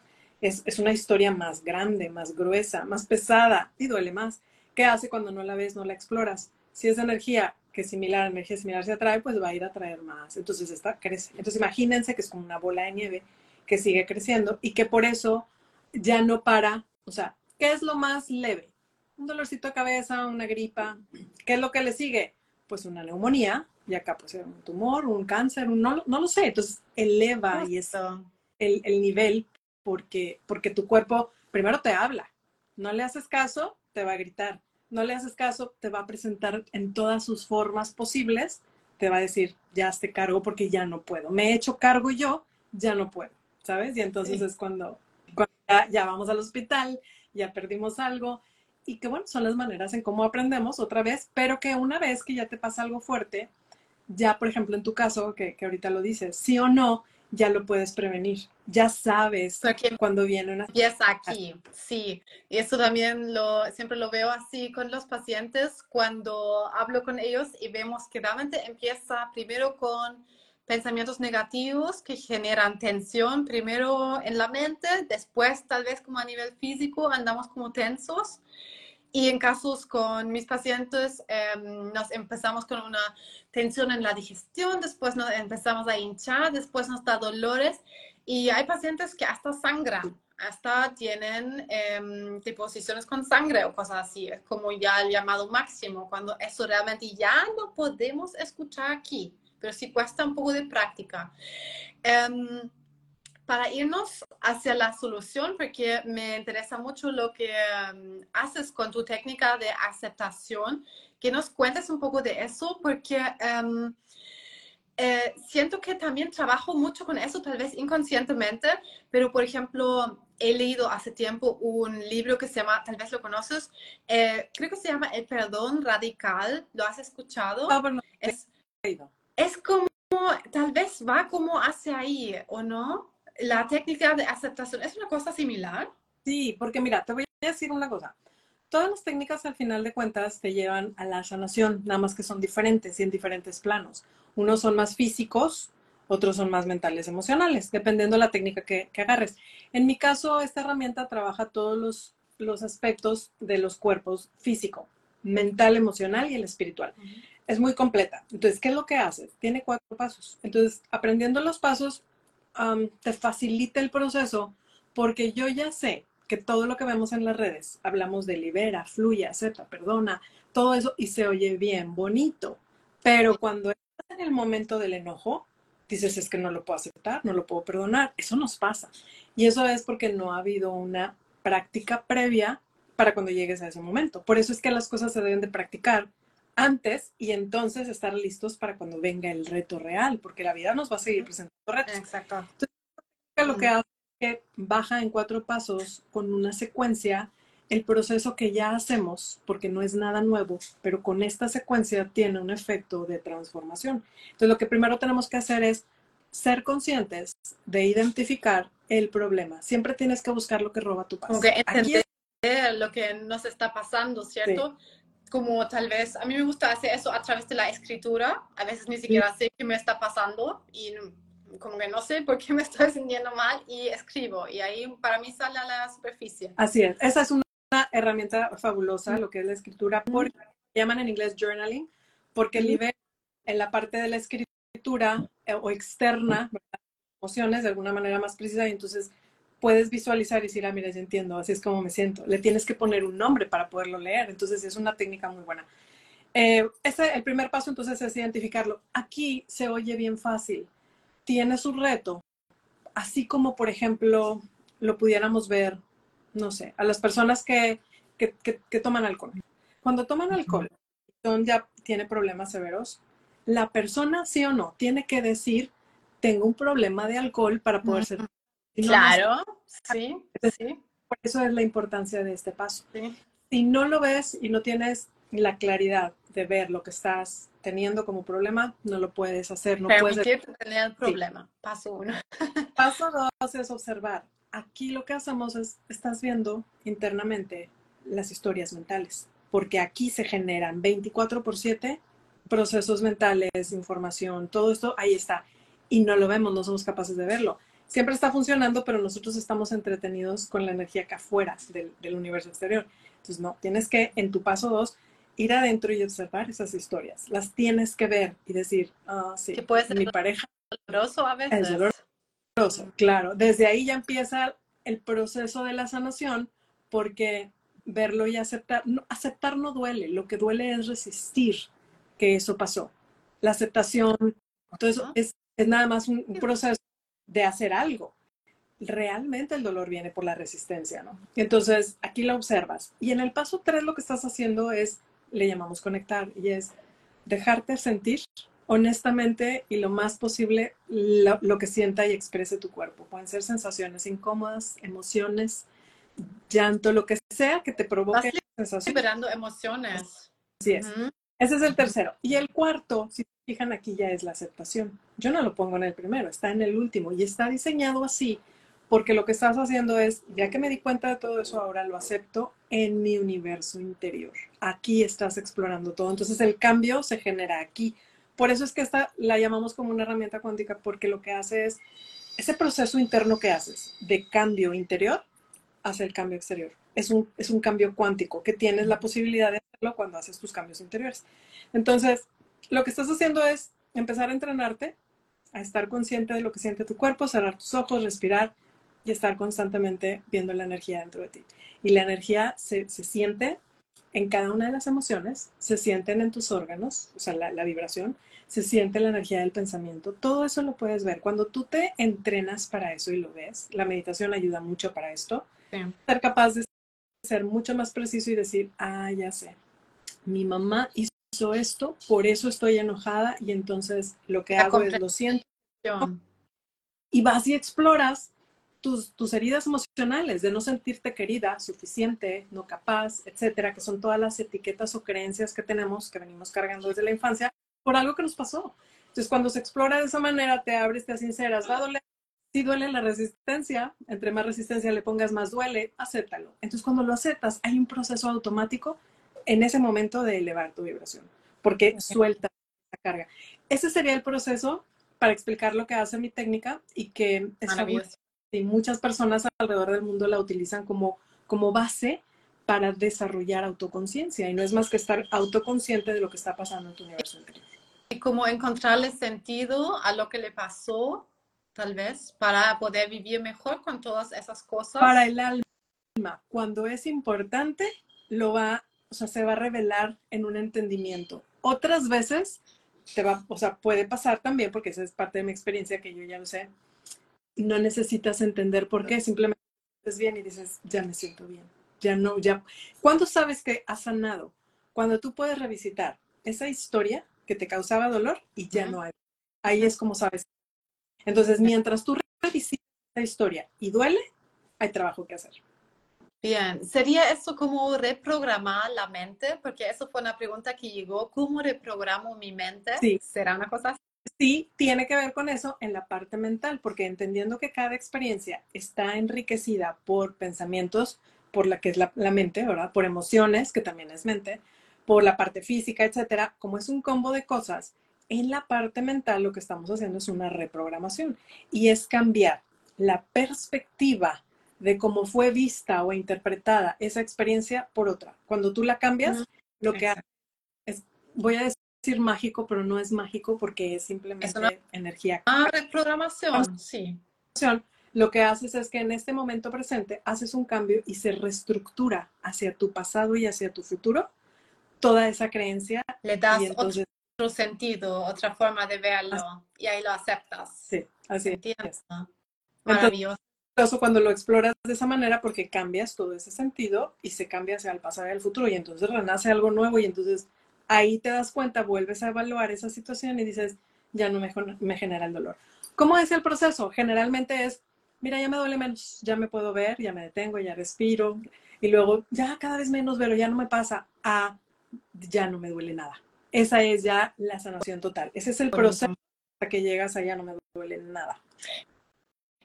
Es, es una historia más grande, más gruesa, más pesada y duele más. ¿Qué hace cuando no la ves, no la exploras? Si es energía que similar, energía similar se atrae, pues va a ir a traer más. Entonces esta crece. Entonces imagínense que es como una bola de nieve que sigue creciendo y que por eso ya no para. O sea, ¿qué es lo más leve? Un dolorcito de cabeza, una gripa. ¿Qué es lo que le sigue? Pues una neumonía y acá pues un tumor, un cáncer, un, no, no lo sé. Entonces eleva y eso el, el nivel porque, porque tu cuerpo primero te habla. No le haces caso, te va a gritar no le haces caso, te va a presentar en todas sus formas posibles, te va a decir, ya te cargo porque ya no puedo. Me he hecho cargo yo, ya no puedo, ¿sabes? Y entonces es cuando, ya, vamos al hospital, ya perdimos algo, y que bueno, son las maneras en cómo aprendemos otra vez, pero que una vez que ya te pasa algo fuerte, ya por ejemplo en tu caso, que, que ahorita lo dices, sí o no, ya lo puedes prevenir. Ya sabes cuando viene una... es aquí, sí. Y eso también lo, siempre lo veo así con los pacientes cuando hablo con ellos y vemos que realmente empieza primero con pensamientos negativos que generan tensión, primero en la mente, después tal vez como a nivel físico andamos como tensos y en casos con mis pacientes, em, nos empezamos con una tensión en la digestión, después nos empezamos a hinchar, después nos da dolores. Y hay pacientes que hasta sangran, hasta tienen eh, deposiciones con sangre o cosas así. Es como ya el llamado máximo, cuando eso realmente ya no podemos escuchar aquí, pero sí cuesta un poco de práctica. Em, para irnos hacia la solución, porque me interesa mucho lo que um, haces con tu técnica de aceptación, que nos cuentes un poco de eso, porque um, eh, siento que también trabajo mucho con eso, tal vez inconscientemente, pero por ejemplo, he leído hace tiempo un libro que se llama, tal vez lo conoces, eh, creo que se llama El perdón radical, ¿lo has escuchado? No, es, es como, tal vez va como hacia ahí, ¿o no? La técnica de aceptación es una cosa similar. Sí, porque mira, te voy a decir una cosa. Todas las técnicas al final de cuentas te llevan a la sanación, nada más que son diferentes y en diferentes planos. Unos son más físicos, otros son más mentales, emocionales, dependiendo de la técnica que, agarres. En mi caso, esta herramienta trabaja todos los, los aspectos de los cuerpos físico, mental, emocional y el espiritual. Es muy completa. Entonces, ¿qué es lo que hace? Tiene cuatro pasos. Entonces, aprendiendo los pasos, te facilita el proceso porque yo ya sé que todo lo que vemos en las redes, hablamos de libera, fluye, acepta, perdona, todo eso y se oye bien, bonito. Pero cuando estás en el momento del enojo, dices es que no lo puedo aceptar, no lo puedo perdonar. Eso nos pasa. Y eso es porque no ha habido una práctica previa para cuando llegues a ese momento. Por eso es que las cosas se deben de practicar antes y entonces estar listos para cuando venga el reto real, porque la vida nos va a seguir presentando retos. Exacto. Entonces, lo que hace es que baja en cuatro pasos con una secuencia el proceso que ya hacemos, porque no es nada nuevo, pero con esta secuencia tiene un efecto de transformación. Entonces, lo que primero tenemos que hacer es ser conscientes de identificar el problema. Siempre tienes que buscar lo que roba tu paz. Como que entender lo que nos está pasando, ¿cierto? Como tal vez, a mí me gusta hacer eso a través de la escritura, a veces ni siquiera sé qué me está pasando y como que no sé por qué me estoy sintiendo mal y escribo. Y ahí para mí sale a la superficie. Así es, esa es una herramienta fabulosa, lo que es la escritura, porque llaman en inglés journaling, porque libera en la parte de la escritura eh, o externa emociones de alguna manera más precisa y entonces puedes visualizar y decir, ah, mira, ya entiendo, así es como me siento. Le tienes que poner un nombre para poderlo leer, entonces es una técnica muy buena. Eh, ese, el primer paso entonces es identificarlo. Aquí se oye bien fácil, tiene su reto, así como por ejemplo lo pudiéramos ver, no sé, a las personas que, que, que, toman alcohol. Cuando toman alcohol, son, ya tiene problemas severos, la persona sí o no tiene que decir, tengo un problema de alcohol para poder ser claro, sí, sí. Por eso es la importancia de este paso. Si no lo ves y no tienes la claridad de ver lo que estás teniendo como problema, no lo puedes hacer. No puedes tener el problema. Paso uno. Paso dos es observar. aquí lo que hacemos es, estás viendo internamente las historias mentales, porque aquí se generan 24 por 7 procesos mentales, información, todo esto ahí está. Y no lo vemos, no somos capaces de verlo. Siempre está funcionando, pero nosotros estamos entretenidos con la energía que afuera del, del universo exterior. Entonces, no, tienes que en tu paso 2 ir adentro y observar esas historias. Las tienes que ver y decir, ah, sí, que puede ser mi pareja. Doloroso a veces. Es doloroso, claro. Desde ahí ya empieza el proceso de la sanación porque verlo y aceptar, no, aceptar no duele, lo que duele es resistir que eso pasó. La aceptación, entonces es, es nada más un, un proceso de hacer algo. Realmente el dolor viene por la resistencia, ¿no? Lo aquí la observas. Y en el paso 3 lo que estás haciendo es, le llamamos conectar, y es dejarte sentir honestamente y lo más posible lo, lo, que sienta y exprese tu cuerpo. Pueden ser sensaciones incómodas, emociones, llanto, lo que sea que te provoque sensaciones. liberando emociones. Así es. Uh -huh. Ese es el tercero. Y el cuarto, si fijan aquí, ya es la aceptación. Yo no lo pongo en el primero, está en el último y está diseñado así porque lo que estás haciendo es, ya que me di cuenta de todo eso, ahora lo acepto en mi universo interior. Aquí estás explorando todo. Entonces el cambio se genera aquí. Por eso es que esta la llamamos como una herramienta cuántica, porque lo que hace es ese proceso interno que haces de cambio interior hace el cambio exterior. Es un, es un cambio cuántico que tienes la posibilidad de hacerlo cuando haces tus cambios interiores. Entonces, lo que estás haciendo es empezar a entrenarte, a estar consciente de lo que siente tu cuerpo, cerrar tus ojos, respirar y estar constantemente viendo la energía dentro de ti. Y la energía se, se siente en cada una de las emociones, se sienten en tus órganos, o sea, la, la, vibración, se siente la energía del pensamiento, todo eso lo puedes ver. Cuando tú te entrenas para eso y lo ves, la meditación ayuda mucho para esto, sí. ser capaz de ser mucho más preciso y decir, ah, ya sé, mi mamá hizo esto, por eso estoy enojada y entonces lo que la hago es lo siento. Y vas y exploras tus, tus, heridas emocionales de no sentirte querida, suficiente, no capaz, etcétera, que son todas las etiquetas o creencias que tenemos, que venimos cargando desde la infancia, por algo que nos pasó. Entonces, cuando se explora de esa manera, te abres, te sinceras, va a doler. Si duele la resistencia, entre más resistencia le pongas, más duele, acéptalo. Entonces, cuando lo aceptas, hay un proceso automático en ese momento de elevar tu vibración, porque suelta la carga. Ese sería el proceso para explicar lo que hace mi técnica y que es fabuloso y muchas personas alrededor del mundo la utilizan como, como base para desarrollar autoconciencia y no es más que estar autoconsciente de lo que está pasando en tu universo interior. Y como encontrarle sentido a lo que le pasó, tal vez, para poder vivir mejor con todas esas cosas. Para el alma, cuando es importante, lo va, o sea, se va a revelar en un entendimiento. Otras veces, te va, o sea, puede pasar también, porque esa es parte de mi experiencia que yo ya lo sé, no necesitas entender por qué, simplemente estás bien y dices, ya me siento bien, ya no, ya. ¿Cuándo sabes que has sanado? Cuando tú puedes revisitar esa historia que te causaba dolor y ya uh -huh. no hay. Ahí es como sabes. Entonces, mientras tú revisitas esa historia y duele, hay trabajo que hacer. Bien, ¿sería eso como reprogramar la mente? Porque eso fue una pregunta que llegó, ¿cómo reprogramo mi mente? Sí. ¿Será una cosa así? sí tiene que ver con eso en la parte mental, porque entendiendo que cada experiencia está enriquecida por pensamientos, por la que es la, la, mente, ¿verdad? Por emociones, que también es mente, por la parte física, etcétera, como es un combo de cosas, en la parte mental lo que estamos haciendo es una reprogramación y es cambiar la perspectiva de cómo fue vista o interpretada esa experiencia por otra. Cuando tú la cambias, uh -huh. lo que hace es, voy a decir, mágico, pero no es mágico porque es simplemente es una... energía. Ah, reprogramación, sí. Lo que haces es que en este momento presente haces un cambio y se reestructura hacia tu pasado y hacia tu futuro toda esa creencia. Le das y entonces... otro sentido, otra forma de verlo así. y ahí lo aceptas. Sí, así es. Maravilloso. Entonces, cuando lo exploras de esa manera porque cambias todo ese sentido y se cambia hacia el pasado y el futuro y entonces renace algo nuevo y entonces ahí te das cuenta, vuelves a evaluar esa situación y dices, ya no me, me, genera el dolor. ¿Cómo es el proceso? Generalmente es, mira, ya me duele menos, ya me puedo ver, ya me detengo, ya respiro, y luego, ya cada vez menos, pero ya no me pasa, a, ya no me duele nada. Esa es ya la sanación total. Ese es el proceso hasta que llegas a ya no me duele nada.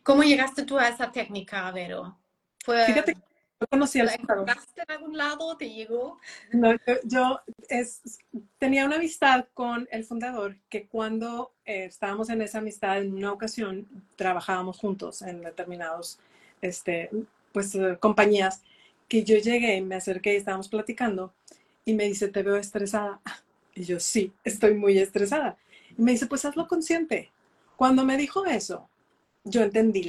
¿Cómo llegaste tú a esa técnica, Vero? ¿Fue, Fíjate que no conocía ¿La encontraste en algún lado? ¿Te llegó? No, yo, es, tenía una amistad con el fundador que cuando eh, estábamos en esa amistad, en una ocasión, trabajábamos juntos en determinados, este, pues, eh, compañías, que yo llegué, me acerqué y estábamos platicando y me dice, te veo estresada. Y yo, sí, estoy muy estresada. Y me dice, pues hazlo consciente. Cuando me dijo eso, yo entendí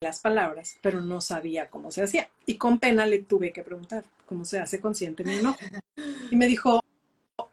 las palabras, pero no sabía cómo se hacía. Y con pena le tuve que preguntar cómo se hace consciente mi enojo. Y me dijo,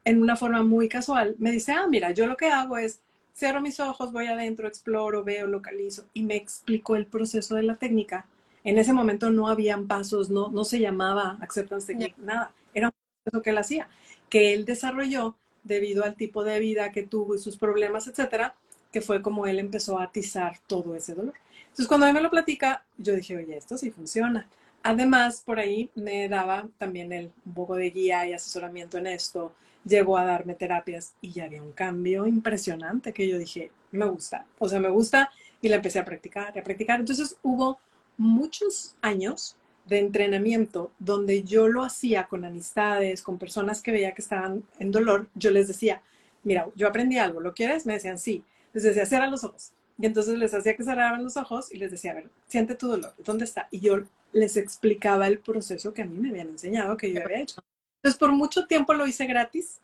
en una forma muy casual, me dice, ah, mira, yo lo que hago es cierro mis ojos, voy adentro, exploro, veo, localizo. Y me explicó el proceso de la técnica. En ese momento no habían pasos, no, no se llamaba acceptance technique, nada. Era un proceso que él hacía, que él desarrolló debido al tipo de vida que tuvo y sus problemas, etcétera, que fue como él empezó a atizar todo ese dolor. Entonces, cuando él me lo platica, yo dije, oye, esto sí funciona. Además, por ahí me daba también el, un poco de guía y asesoramiento en esto. Llegó a darme terapias y ya había un cambio impresionante que yo dije, me gusta. O sea, me gusta y la empecé a practicar, a practicar. Entonces, hubo muchos años de entrenamiento donde yo lo hacía con amistades, con personas que veía que estaban en dolor. Yo les decía, mira, yo aprendí algo, ¿lo quieres? Me decían, sí. Les decía, cierra los ojos. Y entonces les hacía que cerraran los ojos y les decía, a ver, siente tu dolor, ¿dónde está? Y yo les explicaba el proceso que a mí me habían enseñado, que yo había hecho. Entonces, por mucho tiempo lo hice gratis,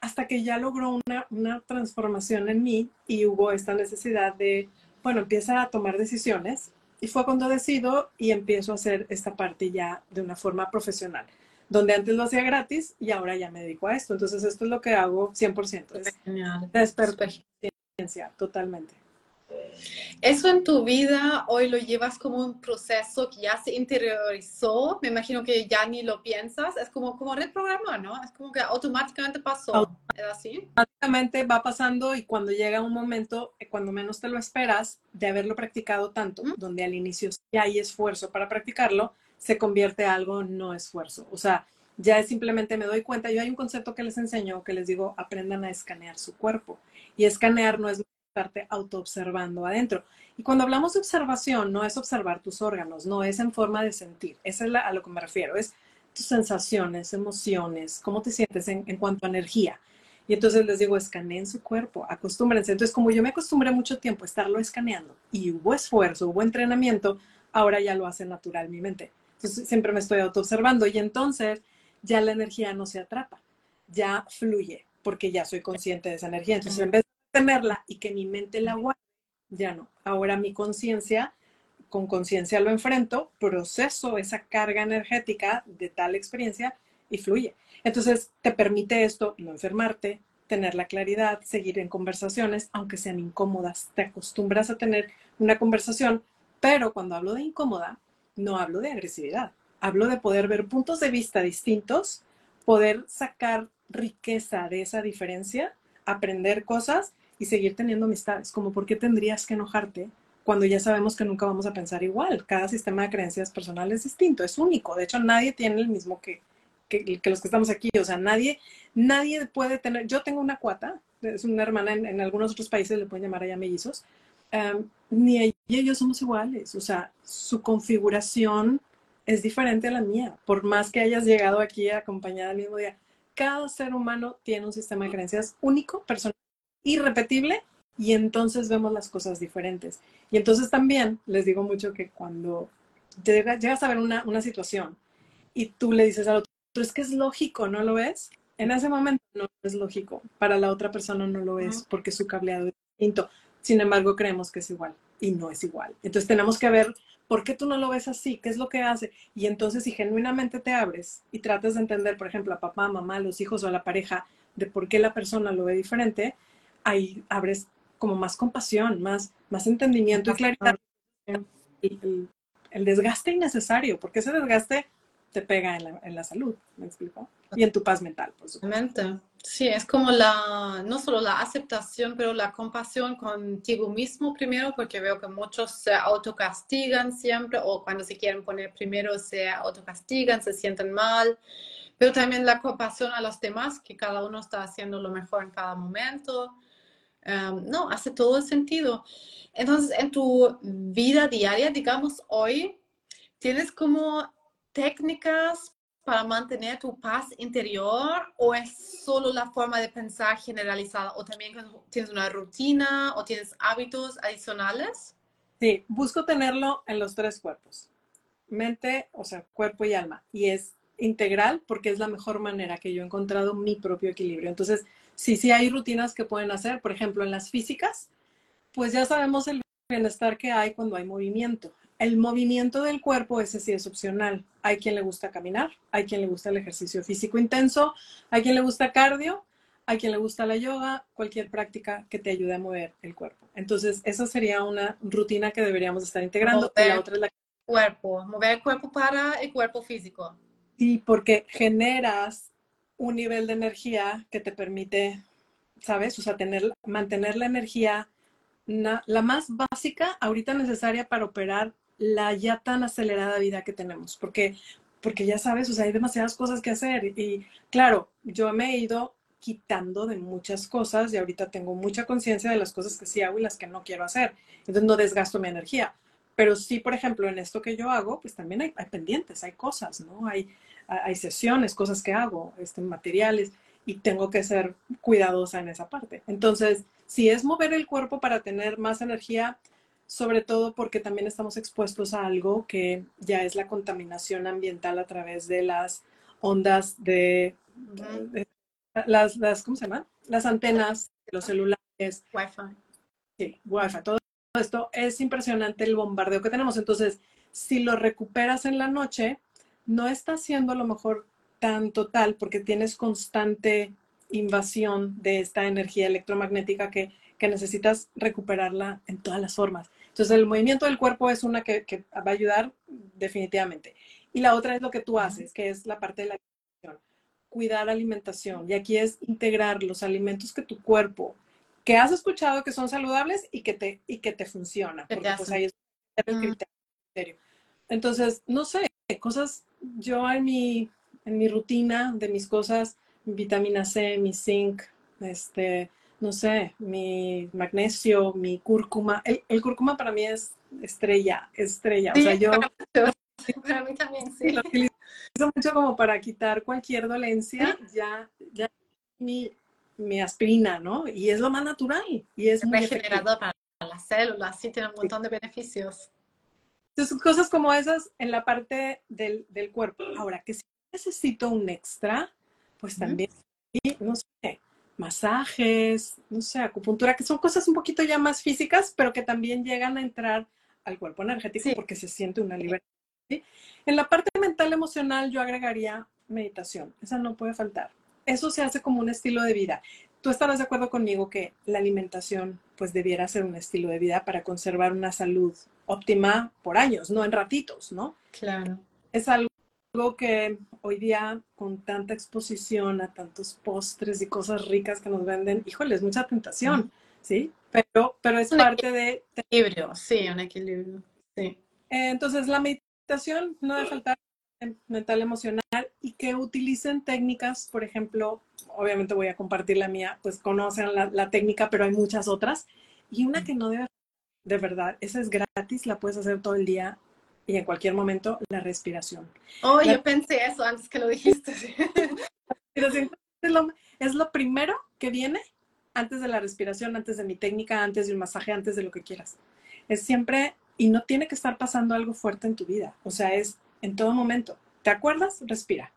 hasta que ya logró una, una transformación en mí y hubo esta necesidad de, bueno, empieza a tomar decisiones. Y fue cuando decido y empiezo a hacer esta parte ya de una forma profesional, donde antes lo hacía gratis y ahora ya me dedico a esto. Entonces, esto es lo que hago 100%. Es Genial. experiencia, totalmente. Eso en tu vida hoy lo llevas como un proceso que ya se interiorizó, me imagino que ya ni lo piensas, es como, como reprogramar, ¿no? Es como que automáticamente pasó, ¿es así? Automáticamente va pasando y cuando llega un momento, cuando menos te lo esperas, de haberlo practicado tanto, donde al inicio ya hay esfuerzo para practicarlo, se convierte a algo no esfuerzo. O sea, ya simplemente me doy cuenta, yo hay un concepto que les enseño que les digo, aprendan a escanear su cuerpo. Y escanear no es estarte autoobservando adentro. Y cuando hablamos de observación, no es observar tus órganos, no es en forma de sentir. Eso es a lo que me refiero, es tus sensaciones, emociones, cómo te sientes en, cuanto a energía. Y entonces les digo, escaneen su cuerpo, acostúmbrense. Entonces, como yo me acostumbré mucho tiempo a estarlo escaneando y hubo esfuerzo, hubo entrenamiento, ahora ya lo hace natural mi mente. Entonces, siempre me estoy autoobservando y entonces ya la energía no se atrapa, ya fluye, porque ya soy consciente de esa energía. Entonces, en vez tenerla y que mi mente la guarde, ya no. Ahora mi conciencia, con conciencia lo enfrento, proceso esa carga energética de tal experiencia y fluye. Entonces te permite esto no enfermarte, tener la claridad, seguir en conversaciones, aunque sean incómodas. Te acostumbras a tener una conversación, pero cuando hablo de incómoda, no hablo de agresividad. Hablo de poder ver puntos de vista distintos, poder sacar riqueza de esa diferencia, aprender cosas y seguir teniendo amistades. Como, ¿por qué tendrías que enojarte cuando ya sabemos que nunca vamos a pensar igual? Cada sistema de creencias personal es distinto, es único. De hecho, nadie tiene el mismo que, que, los que estamos aquí. O sea, nadie, nadie puede tener. Yo tengo una cuata, es una hermana en, algunos otros países, le pueden llamar allá mellizos. Um, ni ella y ellos somos iguales. O sea, su configuración es diferente a la mía. Por más que hayas llegado aquí acompañada el mismo día, cada ser humano tiene un sistema de creencias único, personal irrepetible y entonces vemos las cosas diferentes. Y entonces también les digo mucho que cuando llegas a ver una, situación y tú le dices al otro, es que es lógico, ¿no lo ves? En ese momento no es lógico, para la otra persona no lo es porque su cableado es distinto. Sin embargo, creemos que es igual y no es igual. Entonces tenemos que ver por qué tú no lo ves así, qué es lo que hace. Y entonces si genuinamente te abres y tratas de entender, por ejemplo, a papá, mamá, los hijos o a la pareja, de por qué la persona lo ve diferente, ahí abres como más compasión, más, más entendimiento y claridad. El, el, desgaste innecesario, porque ese desgaste te pega en la, en la salud, ¿me explico? Y en tu paz mental, por supuesto. Sí, es como la, no solo la aceptación, pero la compasión contigo mismo primero, porque veo que muchos se autocastigan siempre, o cuando se quieren poner primero se autocastigan, se sienten mal, pero también la compasión a los demás, que cada uno está haciendo lo mejor en cada momento Um, no, hace todo el sentido. Entonces, en tu vida diaria, digamos, hoy, ¿tienes como técnicas para mantener tu paz interior o es solo la forma de pensar generalizada o también tienes una rutina o tienes hábitos adicionales? Sí, busco tenerlo en los tres cuerpos, mente, o sea, cuerpo y alma, y es integral porque es la mejor manera que yo he encontrado mi propio equilibrio. Entonces, sí, sí hay rutinas que pueden hacer, por ejemplo, en las físicas, pues ya sabemos el bienestar que hay cuando hay movimiento. El movimiento del cuerpo, ese sí es opcional. Hay quien le gusta caminar, hay quien le gusta el ejercicio físico intenso, hay quien le gusta cardio, hay quien le gusta la yoga, cualquier práctica que te ayude a mover el cuerpo. Entonces, esa sería una rutina que deberíamos estar integrando. Mover la otra es la cuerpo, mover el cuerpo para el cuerpo físico. Sí, porque generas un nivel de energía que te permite, ¿sabes? O sea, tener, mantener la energía, la más básica ahorita necesaria para operar la ya tan acelerada vida que tenemos, porque, porque ya sabes, o sea, hay demasiadas cosas que hacer y claro, yo me he ido quitando de muchas cosas y ahorita tengo mucha conciencia de las cosas que sí hago y las que no quiero hacer, entonces no desgasto mi energía. Pero sí, por ejemplo, en esto que yo hago, pues también hay, pendientes, hay cosas, ¿no? Hay, hay sesiones, cosas que hago, este, materiales, y tengo que ser cuidadosa en esa parte. Entonces, si es mover el cuerpo para tener más energía, sobre todo porque también estamos expuestos a algo que ya es la contaminación ambiental a través de las ondas de, las, las, ¿cómo se llama? Las antenas, los celulares. Wi-Fi. Sí, Wi-Fi. Todo esto es impresionante el bombardeo que tenemos. Entonces, si lo recuperas en la noche, no está siendo a lo mejor tan total porque tienes constante invasión de esta energía electromagnética que, que necesitas recuperarla en todas las formas. Entonces, el movimiento del cuerpo es una que, que, va a ayudar definitivamente. Y la otra es lo que tú haces, que es la parte de la alimentación. Cuidar alimentación. Y aquí es integrar los alimentos que tu cuerpo, que has escuchado que son saludables y que te, y que te funcionan. Porque pues ahí es el criterio. Entonces, no sé, cosas yo en mi, en mi rutina de mis cosas, vitamina C, mi zinc, este, no sé, mi magnesio, mi cúrcuma. El, el cúrcuma para mí es estrella, estrella. o sea, yo... Para mí también, sí. Lo utilizo mucho como para quitar cualquier dolencia, ya, ya mi, mi aspirina, ¿no? Y es lo más natural. Y es muy regenerador para las células, sí, tiene un montón de beneficios. Entonces, cosas como esas en la parte del, del cuerpo. Ahora, que si necesito un extra, pues también, y, no sé, masajes, no sé, acupuntura, que son cosas un poquito ya más físicas, pero que también llegan a entrar al cuerpo energético porque se siente una libertad. En la parte mental emocional yo agregaría meditación, esa no puede faltar. Eso se hace como un estilo de vida. Tú estarás de acuerdo conmigo que la alimentación pues debiera ser un estilo de vida para conservar una salud óptima por años, no en ratitos, ¿no? Claro. Es algo que hoy día con tanta exposición a tantos postres y cosas ricas que nos venden, híjole, es mucha tentación, ¿sí? Pero, pero es parte de... Equilibrio, sí, un equilibrio, sí. Entonces, la meditación no debe faltar mental emocional y que utilicen técnicas, por ejemplo, obviamente voy a compartir la mía, pues conocen la, la técnica, pero hay muchas otras. Y una que no debe, de verdad, esa es gratis, la puedes hacer todo el día y en cualquier momento, la respiración. Oh, yo pensé eso antes que lo dijiste. es, lo, es lo primero que viene antes de la respiración, antes de mi técnica, antes de un masaje, antes de lo que quieras. Es siempre, y no tiene que estar pasando algo fuerte en tu vida. O sea, es en todo momento. ¿Te acuerdas? Respira.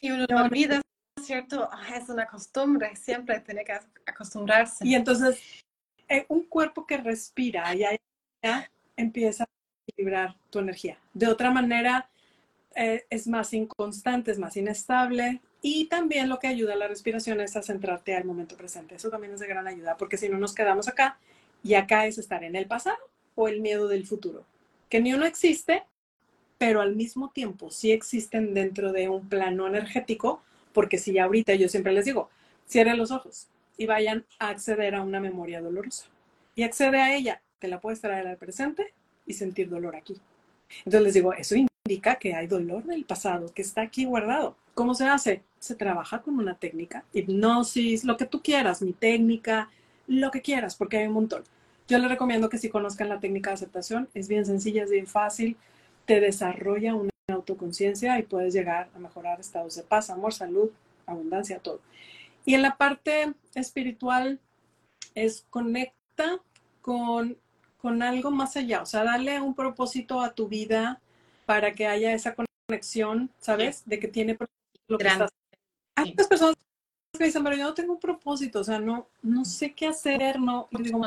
Y uno no olvida, ¿cierto? Ah, es una costumbre, siempre tiene que acostumbrarse. Y entonces, eh, un cuerpo que respira, ya, ya empieza a equilibrar tu energía. De otra manera, eh, es más inconstante, es más inestable. Y también lo que ayuda a la respiración es a centrarte al momento presente. Eso también es de gran ayuda, porque si no nos quedamos acá, y acá es estar en el pasado o el miedo del futuro. Que ni uno existe, pero al mismo tiempo sí existen dentro de un plano energético, porque si ya ahorita yo siempre les digo, cierren los ojos y vayan a acceder a una memoria dolorosa. Y accede a ella, te la puedes traer al presente y sentir dolor aquí. Entonces les digo, eso indica que hay dolor del pasado que está aquí guardado. ¿Cómo se hace? Se trabaja con una técnica, hipnosis, lo que tú quieras, mi técnica, lo que quieras, porque hay un montón. Yo les recomiendo que si conozcan la técnica de aceptación, es bien sencilla, es bien fácil, te desarrolla una autoconciencia y puedes llegar a mejorar estados de paz, amor, salud, abundancia, todo. Y en la parte espiritual es conecta con, con algo más allá, o sea, dale un propósito a tu vida para que haya esa conexión, ¿sabes? De que tiene lo que estás. Hay muchas personas que dicen, pero yo no tengo un propósito, o sea, no, no sé qué hacer, no. Le digo,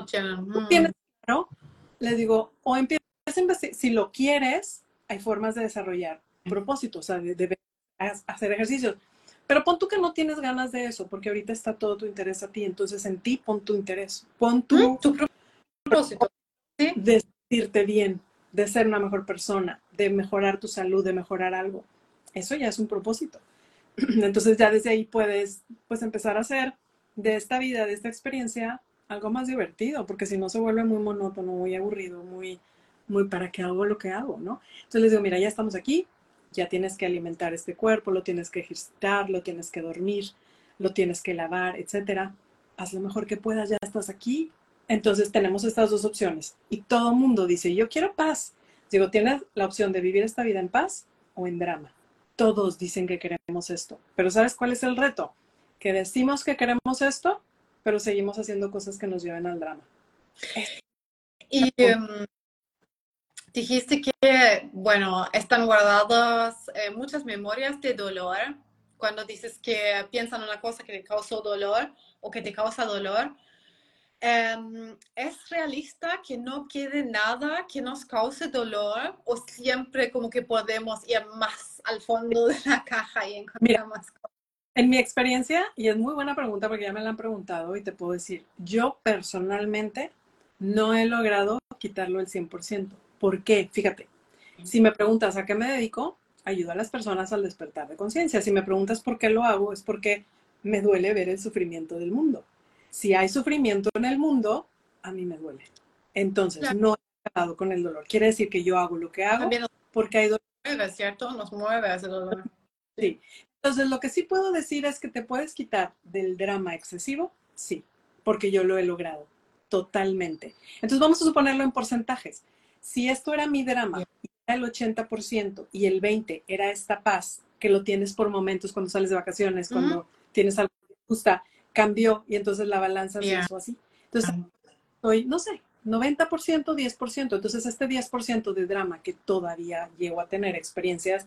¿tú tienes claro? Le digo, o empieza a investigar, si lo quieres, hay formas de desarrollar un propósito, o sea, de, de hacer ejercicios. Pero pon tú que no tienes ganas de eso, porque ahorita está todo tu interés a ti. Entonces en ti pon tu interés, pon tu, tu propósito de sentirte bien, de ser una mejor persona, de mejorar tu salud, de mejorar algo. Eso ya es un propósito. Entonces ya desde ahí puedes pues empezar a hacer de esta vida, de esta experiencia, algo más divertido, porque si no se vuelve muy monótono, muy aburrido, muy, muy para qué hago lo que hago, ¿no? Entonces les digo, mira, ya estamos aquí, ya tienes que alimentar este cuerpo, lo tienes que ejercitar, lo tienes que dormir, lo tienes que lavar, etcétera. Haz lo mejor que puedas, ya estás aquí. Entonces tenemos estas dos opciones y todo mundo dice, yo quiero paz. Digo, tienes la opción de vivir esta vida en paz o en drama. Todos dicen que queremos esto, pero ¿sabes cuál es el reto? Que decimos que queremos esto, pero seguimos haciendo cosas que nos lleven al drama. Y um, Dijiste que, bueno, están guardadas eh, muchas memorias de dolor. Cuando dices que piensan en una cosa que te causó dolor o que te causa dolor, em, ¿es realista que no quede nada que nos cause dolor o siempre como que podemos ir más al fondo de la caja y encontrar más cosas? En mi experiencia, y es muy buena pregunta porque ya me la han preguntado y te puedo decir, yo personalmente no he logrado quitarlo el 100%. ¿Por qué? Fíjate, si me preguntas a qué me dedico, ayudo a las personas al despertar de conciencia. Si me preguntas por qué lo hago, es porque me duele ver el sufrimiento del mundo. Si hay sufrimiento en el mundo, a mí me duele. Entonces, no he acabado con el dolor. Quiere decir que yo hago lo que hago porque hay dolor. Es cierto, nos mueve ese dolor. Sí. Entonces, lo que sí puedo decir es que te puedes quitar del drama excesivo, sí, porque yo lo he logrado totalmente. Entonces, vamos a suponerlo en porcentajes si esto era mi drama, era el 80% y el 20% era esta paz que lo tienes por momentos cuando sales de vacaciones, cuando tienes algo que te gusta, cambió y entonces la balanza se hizo así. Entonces, soy, no sé, 90%, 10%. Entonces, este 10% de drama que todavía llego a tener experiencias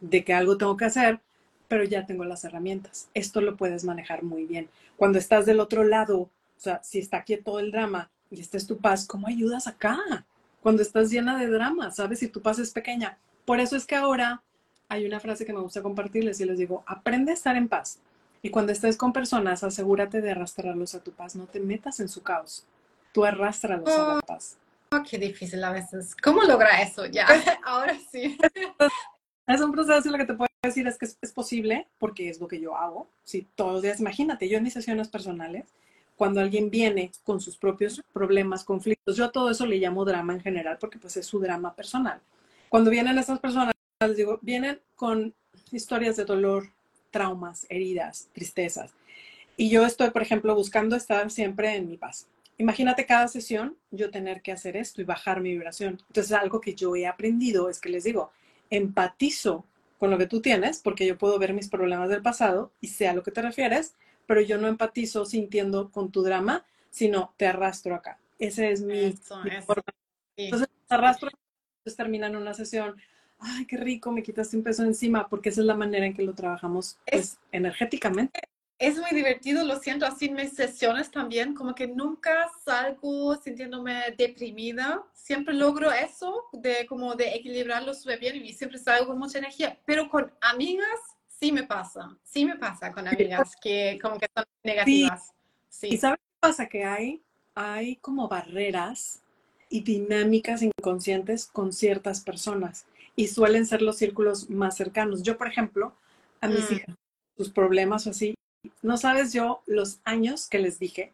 de que algo tengo que hacer, pero ya tengo las herramientas. Esto lo puedes manejar muy bien. Cuando estás del otro lado, o sea, si está aquí todo el drama y esta es tu paz, ¿cómo ayudas acá? cuando estás llena de drama, ¿sabes? Si tu paz es pequeña. Por eso es que ahora hay una frase que me gusta compartirles y les digo, aprende a estar en paz. Y cuando estés con personas, asegúrate de arrastrarlos a tu paz. No te metas en su caos. Tú arrastralos a la oh, paz. Oh, qué difícil a veces. ¿Cómo logra eso? Ya, ahora sí. Es un proceso y lo que te puedo decir es que es, es, posible porque es lo que yo hago. Si todos los días, imagínate, yo en mis sesiones personales, cuando alguien viene con sus propios problemas, conflictos. Yo a todo eso le llamo drama en general porque pues es su drama personal. Cuando vienen estas personas, les digo, vienen con historias de dolor, traumas, heridas, tristezas. Y yo estoy, por ejemplo, buscando estar siempre en mi paz. Imagínate cada sesión yo tener que hacer esto y bajar mi vibración. Entonces, algo que yo he aprendido es que les digo, empatizo con lo que tú tienes, porque yo puedo ver mis problemas del pasado y sé a lo que te refieres, pero yo no empatizo sintiendo con tu drama, sino te arrastro acá. Ese es mi, te arrastro, entonces termina en una sesión, ay, qué rico, me quitaste un peso encima, porque esa es la manera en que lo trabajamos pues, energéticamente. Es muy divertido, lo siento así en mis sesiones también, como que nunca salgo sintiéndome deprimida, siempre logro eso, de como de equilibrarlo súper bien y siempre salgo con mucha energía, pero con amigas sí me pasa, sí me pasa con amigas que como que son negativas. Sí. ¿Y sabes qué pasa? Que hay, hay como barreras y dinámicas inconscientes con ciertas personas y suelen ser los círculos más cercanos. Yo, por ejemplo, a mis mm. hijas, sus problemas o así, no sabes yo los años que les dije,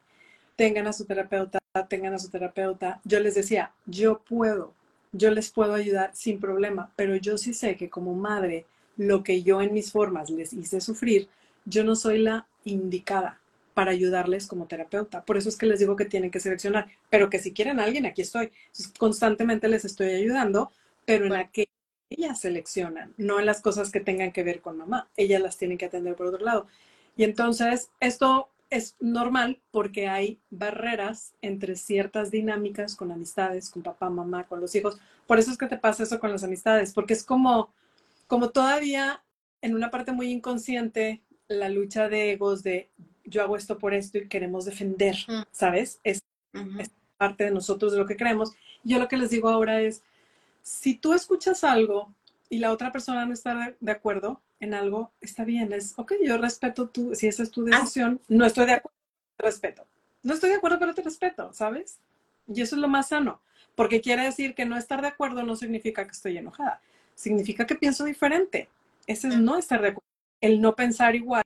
tengan a su terapeuta, tengan a su terapeuta. Yo les decía, yo puedo, yo les puedo ayudar sin problema, pero yo sí sé que como madre lo que yo en mis formas les hice sufrir, yo no soy la indicada para ayudarles como terapeuta. Por eso es que les digo que tienen que seleccionar, pero que si quieren a alguien, aquí estoy. constantemente les estoy ayudando, pero en la que ellas seleccionan, no en las cosas que tengan que ver con mamá. Ellas las tienen que atender por otro lado. Y entonces, esto es normal porque hay barreras entre ciertas dinámicas con amistades, con papá, mamá, con los hijos. Por eso es que te pasa eso con las amistades, porque es como, como todavía en una parte muy inconsciente la lucha de egos de yo hago esto por esto y queremos defender, mm. ¿sabes? Es, es, parte de nosotros, de lo que creemos. Yo lo que les digo ahora es, si tú escuchas algo y la otra persona no está de acuerdo en algo, está bien, es, ok, yo respeto tú, si esa es tu ah. decisión, no estoy de acuerdo, te respeto. No estoy de acuerdo, pero te respeto, ¿sabes? Y eso es lo más sano, porque quiere decir que no estar de acuerdo no significa que estoy enojada, significa que pienso diferente. Ese es no estar de acuerdo. El no pensar igual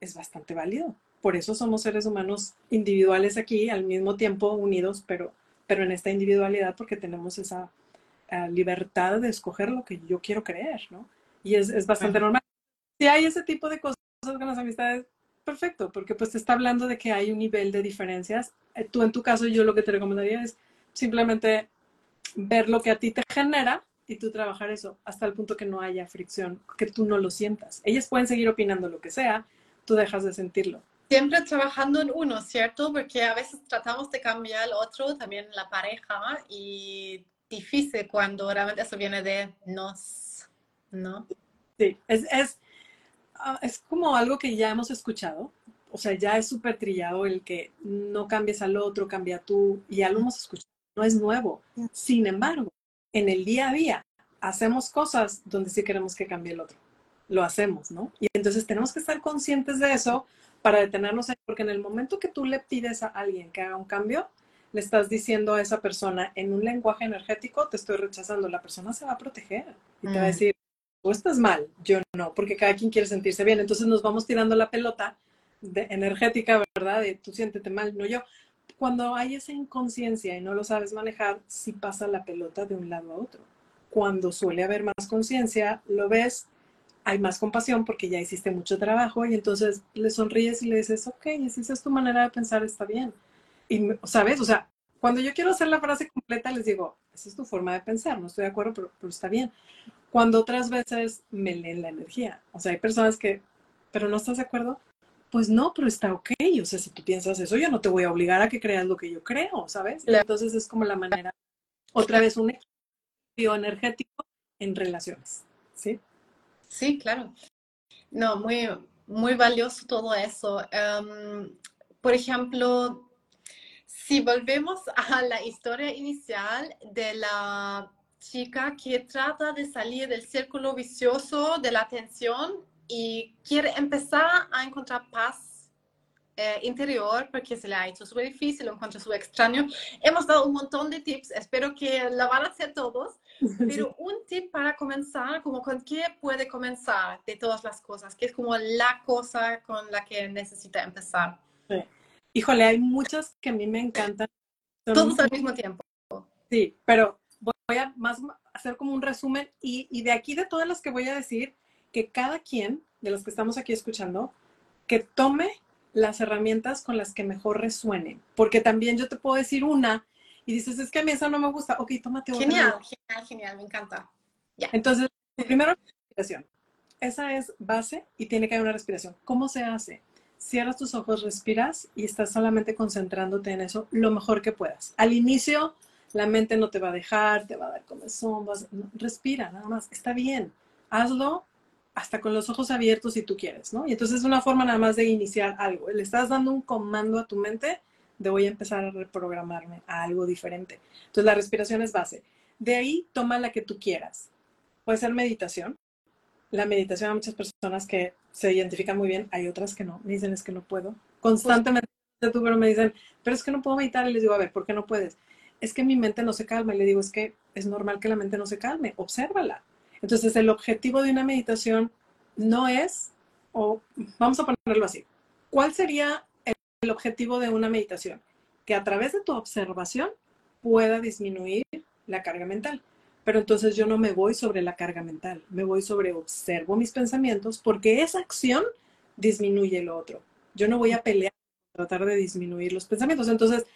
es bastante válido. Por eso somos seres humanos individuales aquí, al mismo tiempo unidos, pero, pero en esta individualidad porque tenemos esa libertad de escoger lo que yo quiero creer, ¿no? Y es, es bastante normal. Si hay ese tipo de cosas con las amistades, perfecto, porque pues te está hablando de que hay un nivel de diferencias. Eh, tú en tu caso, yo lo que te recomendaría es simplemente ver lo que a ti te genera y tú trabajar eso hasta el punto que no haya fricción, que tú no lo sientas. Ellas pueden seguir opinando lo que sea, tú dejas de sentirlo. Siempre trabajando en uno, ¿cierto? Porque a veces tratamos de cambiar al otro, también la pareja, y difícil cuando realmente eso viene de nos, ¿no? Sí, es, es, ah, es como algo que ya hemos escuchado, o sea, ya es súper trillado el que no cambies al otro, cambia tú, y ya lo hemos escuchado, no es nuevo. Sin embargo, en el día a día hacemos cosas donde sí queremos que cambie el otro. Lo hacemos, ¿no? Y entonces tenemos que estar conscientes de eso para detenernos ahí, porque en el momento que tú le pides a alguien que haga un cambio, le estás diciendo a esa persona en un lenguaje energético, te estoy rechazando, la persona se va a proteger y te va a mm. decir, tú estás mal, yo no, porque cada quien quiere sentirse bien. Entonces nos vamos tirando la pelota de, energética, ¿verdad? De tú siéntete mal, no yo. Cuando hay esa inconsciencia y no lo sabes manejar, sí pasa la pelota de un lado a otro. Cuando suele haber más conciencia, lo ves, hay más compasión porque ya hiciste mucho trabajo y entonces le sonríes y le dices, ok, si esa es tu manera de pensar, está bien y, ¿sabes? O sea, cuando yo quiero hacer la frase completa, les digo, esa es tu forma de pensar, no estoy de acuerdo, pero, está bien. Cuando otras veces me leen la energía. O sea, hay personas que, pero no estás de acuerdo, pues no, pero está ok. O sea, si tú piensas eso, yo no te voy a obligar a que creas lo que yo creo, ¿sabes? Entonces es como la manera, otra vez, un equilibrio energético en relaciones, ¿sí? Sí, claro. No, muy, muy valioso todo eso. Em, por ejemplo, si volvemos a la historia inicial de la chica que trata de salir del círculo vicioso de la tensión y quiere empezar a encontrar paz eh, interior porque se le ha hecho súper difícil, lo encuentra súper extraño. Hemos dado un montón de tips, espero que la van a hacer todos, pero un tip para comenzar, como con qué puede comenzar de todas las cosas, que es como la cosa con la que necesita empezar. Sí. Híjole, hay muchas que a mí me encantan. Todos al mismo tiempo. Sí, pero voy a más hacer como un resumen y, y, de aquí de todas las que voy a decir, que cada quien de los que estamos aquí escuchando, que tome las herramientas con las que mejor resuenen. Porque también yo te puedo decir una y dices, es que a mí esa no me gusta. Ok, tómate otra. Genial, genial, genial, me encanta. Ya. Entonces, primero, respiración. Esa es base y tiene que haber una respiración. ¿Cómo se hace? Cierras tus ojos, respiras y estás solamente concentrándote en eso lo mejor que puedas. Al inicio, la mente no te va a dejar, te va a dar comezón, vas, respira, nada más, está bien. Hazlo hasta con los ojos abiertos si tú quieres, ¿no? Y entonces es una forma nada más de iniciar algo. Le estás dando un comando a tu mente de voy a empezar a reprogramarme a algo diferente. Entonces la respiración es base. De ahí toma la que tú quieras. Puede ser meditación, la meditación a muchas personas que se identifican muy bien, hay otras que no, me dicen es que no puedo. Constantemente pero me dicen, pero es que no puedo meditar y les digo, a ver, ¿por qué no puedes? Es que mi mente no se calma y le digo, es que es normal que la mente no se calme, obsérvala. Entonces el objetivo de una meditación no es, o vamos a ponerlo así, ¿cuál sería el objetivo de una meditación? Que a través de tu observación pueda disminuir la carga mental. Pero entonces yo no me voy sobre la carga mental, me voy sobre observo mis pensamientos porque esa acción disminuye lo otro. Yo no voy a pelear tratar de disminuir los pensamientos. Entonces,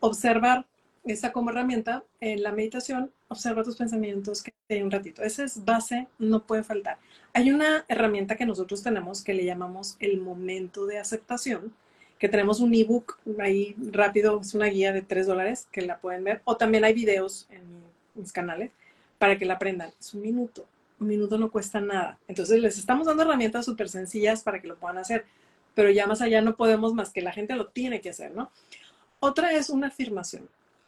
observar esa como herramienta en la meditación, observa tus pensamientos que hay un ratito. Esa es base, no puede faltar. Hay una herramienta que nosotros tenemos que le llamamos el momento de aceptación, que tenemos un ebook ahí rápido, es una guía de tres dólares que la pueden ver, o también hay videos en mis canales para que la aprendan. Es un minuto, un minuto no cuesta nada. Entonces les estamos dando herramientas súper sencillas para que lo puedan hacer, pero ya más allá no podemos más que la gente lo tiene que hacer, ¿no? Otra es una afirmación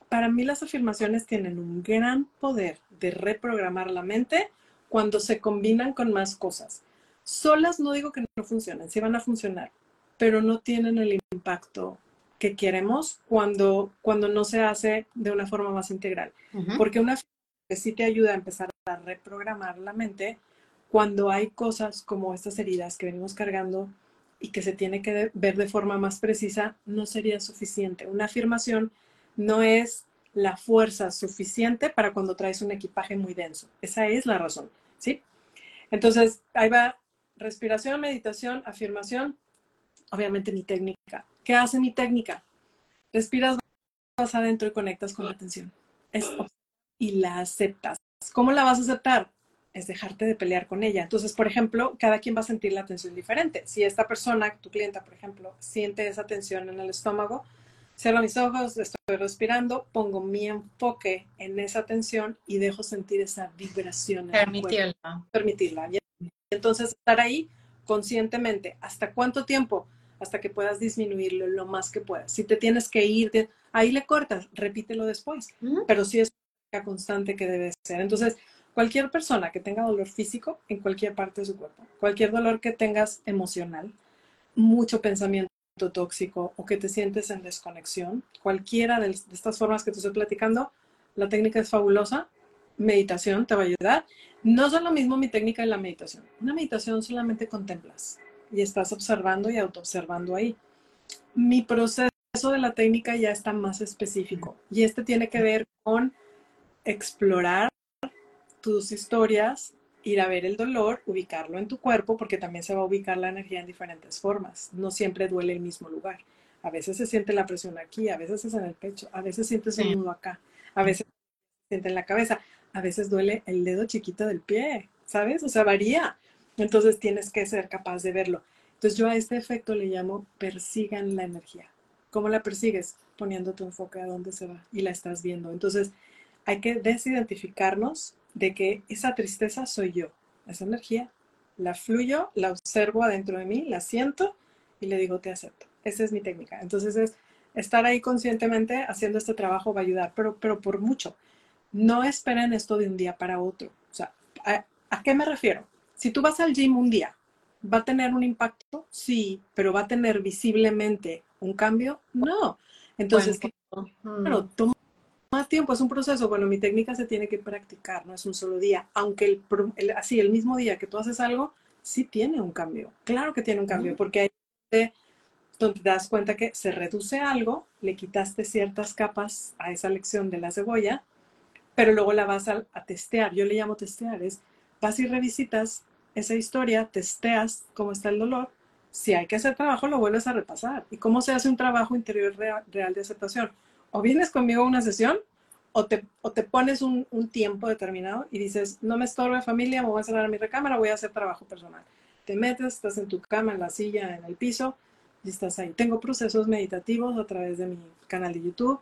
para mí las afirmaciones tienen un gran poder de reprogramar la mente cuando se combinan con más cosas. Solas no digo que no funcionen, sí van a funcionar, pero no tienen el impacto que queremos cuando, cuando no se hace de una forma más integral. Porque una que sí te ayuda a empezar a reprogramar la mente cuando hay cosas como estas heridas que venimos cargando y que se tiene que ver de forma más precisa, no sería suficiente. Una afirmación no es la fuerza suficiente para cuando traes un equipaje muy denso. Esa es la razón, ¿sí? Entonces, ahí va respiración, meditación, afirmación, obviamente mi técnica. ¿Qué hace mi técnica? Respiras, vas adentro y conectas con la atención. Y la aceptas. ¿Cómo la vas a aceptar? Es dejarte de pelear con ella. Entonces, por ejemplo, cada quien va a sentir la tensión diferente. Si esta persona, tu clienta, por ejemplo, siente esa tensión en el estómago, Cierro mis ojos, estoy respirando, pongo mi enfoque en esa tensión y dejo sentir esa vibración. Permitirla. Permitirla. Y entonces estar ahí conscientemente. ¿Hasta cuánto tiempo? Hasta que puedas disminuirlo lo más que puedas. Si te tienes que ir, ahí le cortas, repítelo después. Pero sí es constante que debe ser. Entonces, cualquier persona que tenga dolor físico en cualquier parte de su cuerpo, cualquier dolor que tengas emocional, mucho pensamiento tóxico o que te sientes en desconexión, cualquiera de, estas formas que te estoy platicando, la técnica es fabulosa. Meditación te va a ayudar. No son lo mismo mi técnica y la meditación. Una meditación solamente contemplas y estás observando y autoobservando ahí. Mi proceso de la técnica ya está más específico y este tiene que ver con explorar tus historias, ir a ver el dolor, ubicarlo en tu cuerpo, porque también se va a ubicar la energía en diferentes formas. No siempre duele el mismo lugar. A veces se siente la presión aquí, a veces es en el pecho, a veces sientes un nudo acá, a veces se siente en la cabeza, a veces duele el dedo chiquito del pie, ¿sabes? O sea, varía. Entonces tienes que ser capaz de verlo. Entonces yo a este efecto le llamo persigan la energía. ¿Cómo la persigues? Poniendo tu enfoque a dónde se va y la estás viendo. Entonces hay que desidentificarnos de que esa tristeza soy yo, esa energía, la fluyo, la observo adentro de mí, la siento y le digo te acepto. Esa es mi técnica. Entonces es estar ahí conscientemente haciendo este trabajo va a ayudar, pero, pero por mucho. No esperen esto de un día para otro. O sea, ¿a, qué me refiero? Si tú vas al gym un día, ¿va a tener un impacto? Sí, pero ¿va a tener visiblemente un cambio? No. Entonces, bueno, toma más tiempo, es un proceso. Bueno, mi técnica se tiene que practicar, no es un solo día. Aunque el, así, el mismo día que tú haces algo, sí tiene un cambio. Claro que tiene un cambio, porque hay donde te das cuenta que se reduce algo, le quitaste ciertas capas a esa lección de la cebolla, pero luego la vas a, a testear. Yo le llamo testear, es vas y revisitas esa historia, testeas cómo está el dolor. Si hay que hacer trabajo, lo vuelves a repasar. ¿Y cómo se hace un trabajo interior real, real de aceptación? O vienes conmigo a una sesión o te, o te pones un, un, tiempo determinado y dices, no me estorbe familia, me voy a cerrar mi recámara, voy a hacer trabajo personal. Te metes, estás en tu cama, en la silla, en el piso y estás ahí. Tengo procesos meditativos a través de mi canal de YouTube.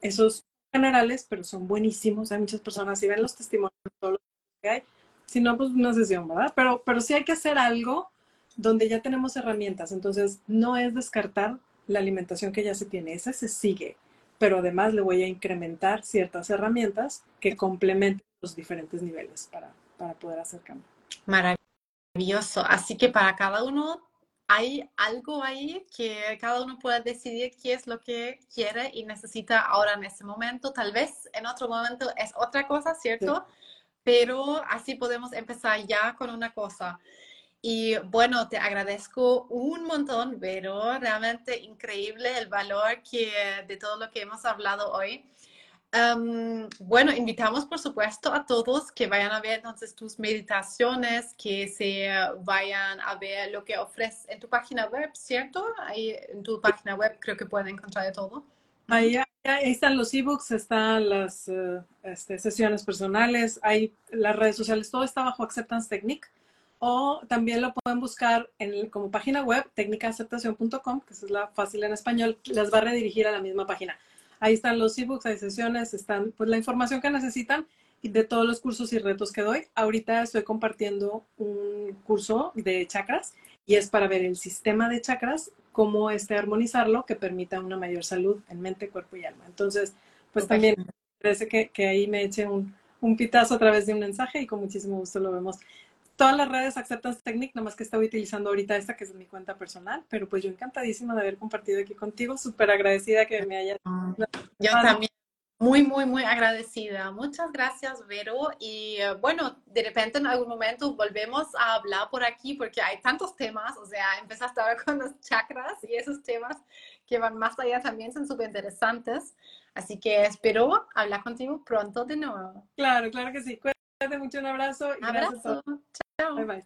Esos generales, pero son buenísimos. Hay muchas personas, si ven los testimonios, todos los que hay, si no, pues una sesión, ¿verdad? Pero, pero sí hay que hacer algo donde ya tenemos herramientas. Entonces, no es descartar la alimentación que ya se tiene, esa se sigue pero además le voy a incrementar ciertas herramientas que complementen los diferentes niveles para, para poder hacer cambio. Maravilloso. Así que para cada uno hay algo ahí que cada uno pueda decidir qué es lo que quiere y necesita ahora en ese momento. Tal vez en otro momento es otra cosa, ¿cierto? Pero así podemos empezar ya con una cosa. Y bueno, te agradezco un montón, pero realmente increíble el valor que, de todo lo que hemos hablado hoy. Um, bueno, invitamos por supuesto a todos que vayan a ver entonces tus meditaciones, que se vayan a ver lo que ofreces en tu página web, ¿cierto? Ahí en tu página web creo que pueden encontrar de todo. Ahí, ahí están los ebooks, están las uh, este, sesiones personales, hay las redes sociales, todo está bajo Acceptance Technique. O también lo pueden buscar en, como página web, técnicaaceptación.com, que es la fácil en español, les va a redirigir a la misma página. Ahí están los ebooks, hay sesiones, están pues la información que necesitan y de todos los cursos y retos que doy. Ahorita estoy compartiendo un curso de chakras y es para ver el sistema de chakras, cómo este armonizarlo que permita una mayor salud en mente, cuerpo y alma. Entonces, pues también parece que, que ahí me eche un, un pitazo a través de un mensaje y con muchísimo gusto lo vemos todas las redes Acceptance Technique, nomás que estoy utilizando ahorita esta que es mi cuenta personal, pero pues yo encantadísima de haber compartido aquí contigo, súper agradecida que me hayas... Yo también, muy, muy, muy agradecida. Muchas gracias, Vero. Y eh, bueno, de repente en algún momento volvemos a hablar por aquí porque hay tantos temas, o sea, empezaste ahora con los chakras y esos temas que van más allá también son súper interesantes. Así que espero hablar contigo pronto de nuevo. Claro, claro que sí. Cuídate mucho, un abrazo. Y abrazo. Chao. Bye bye.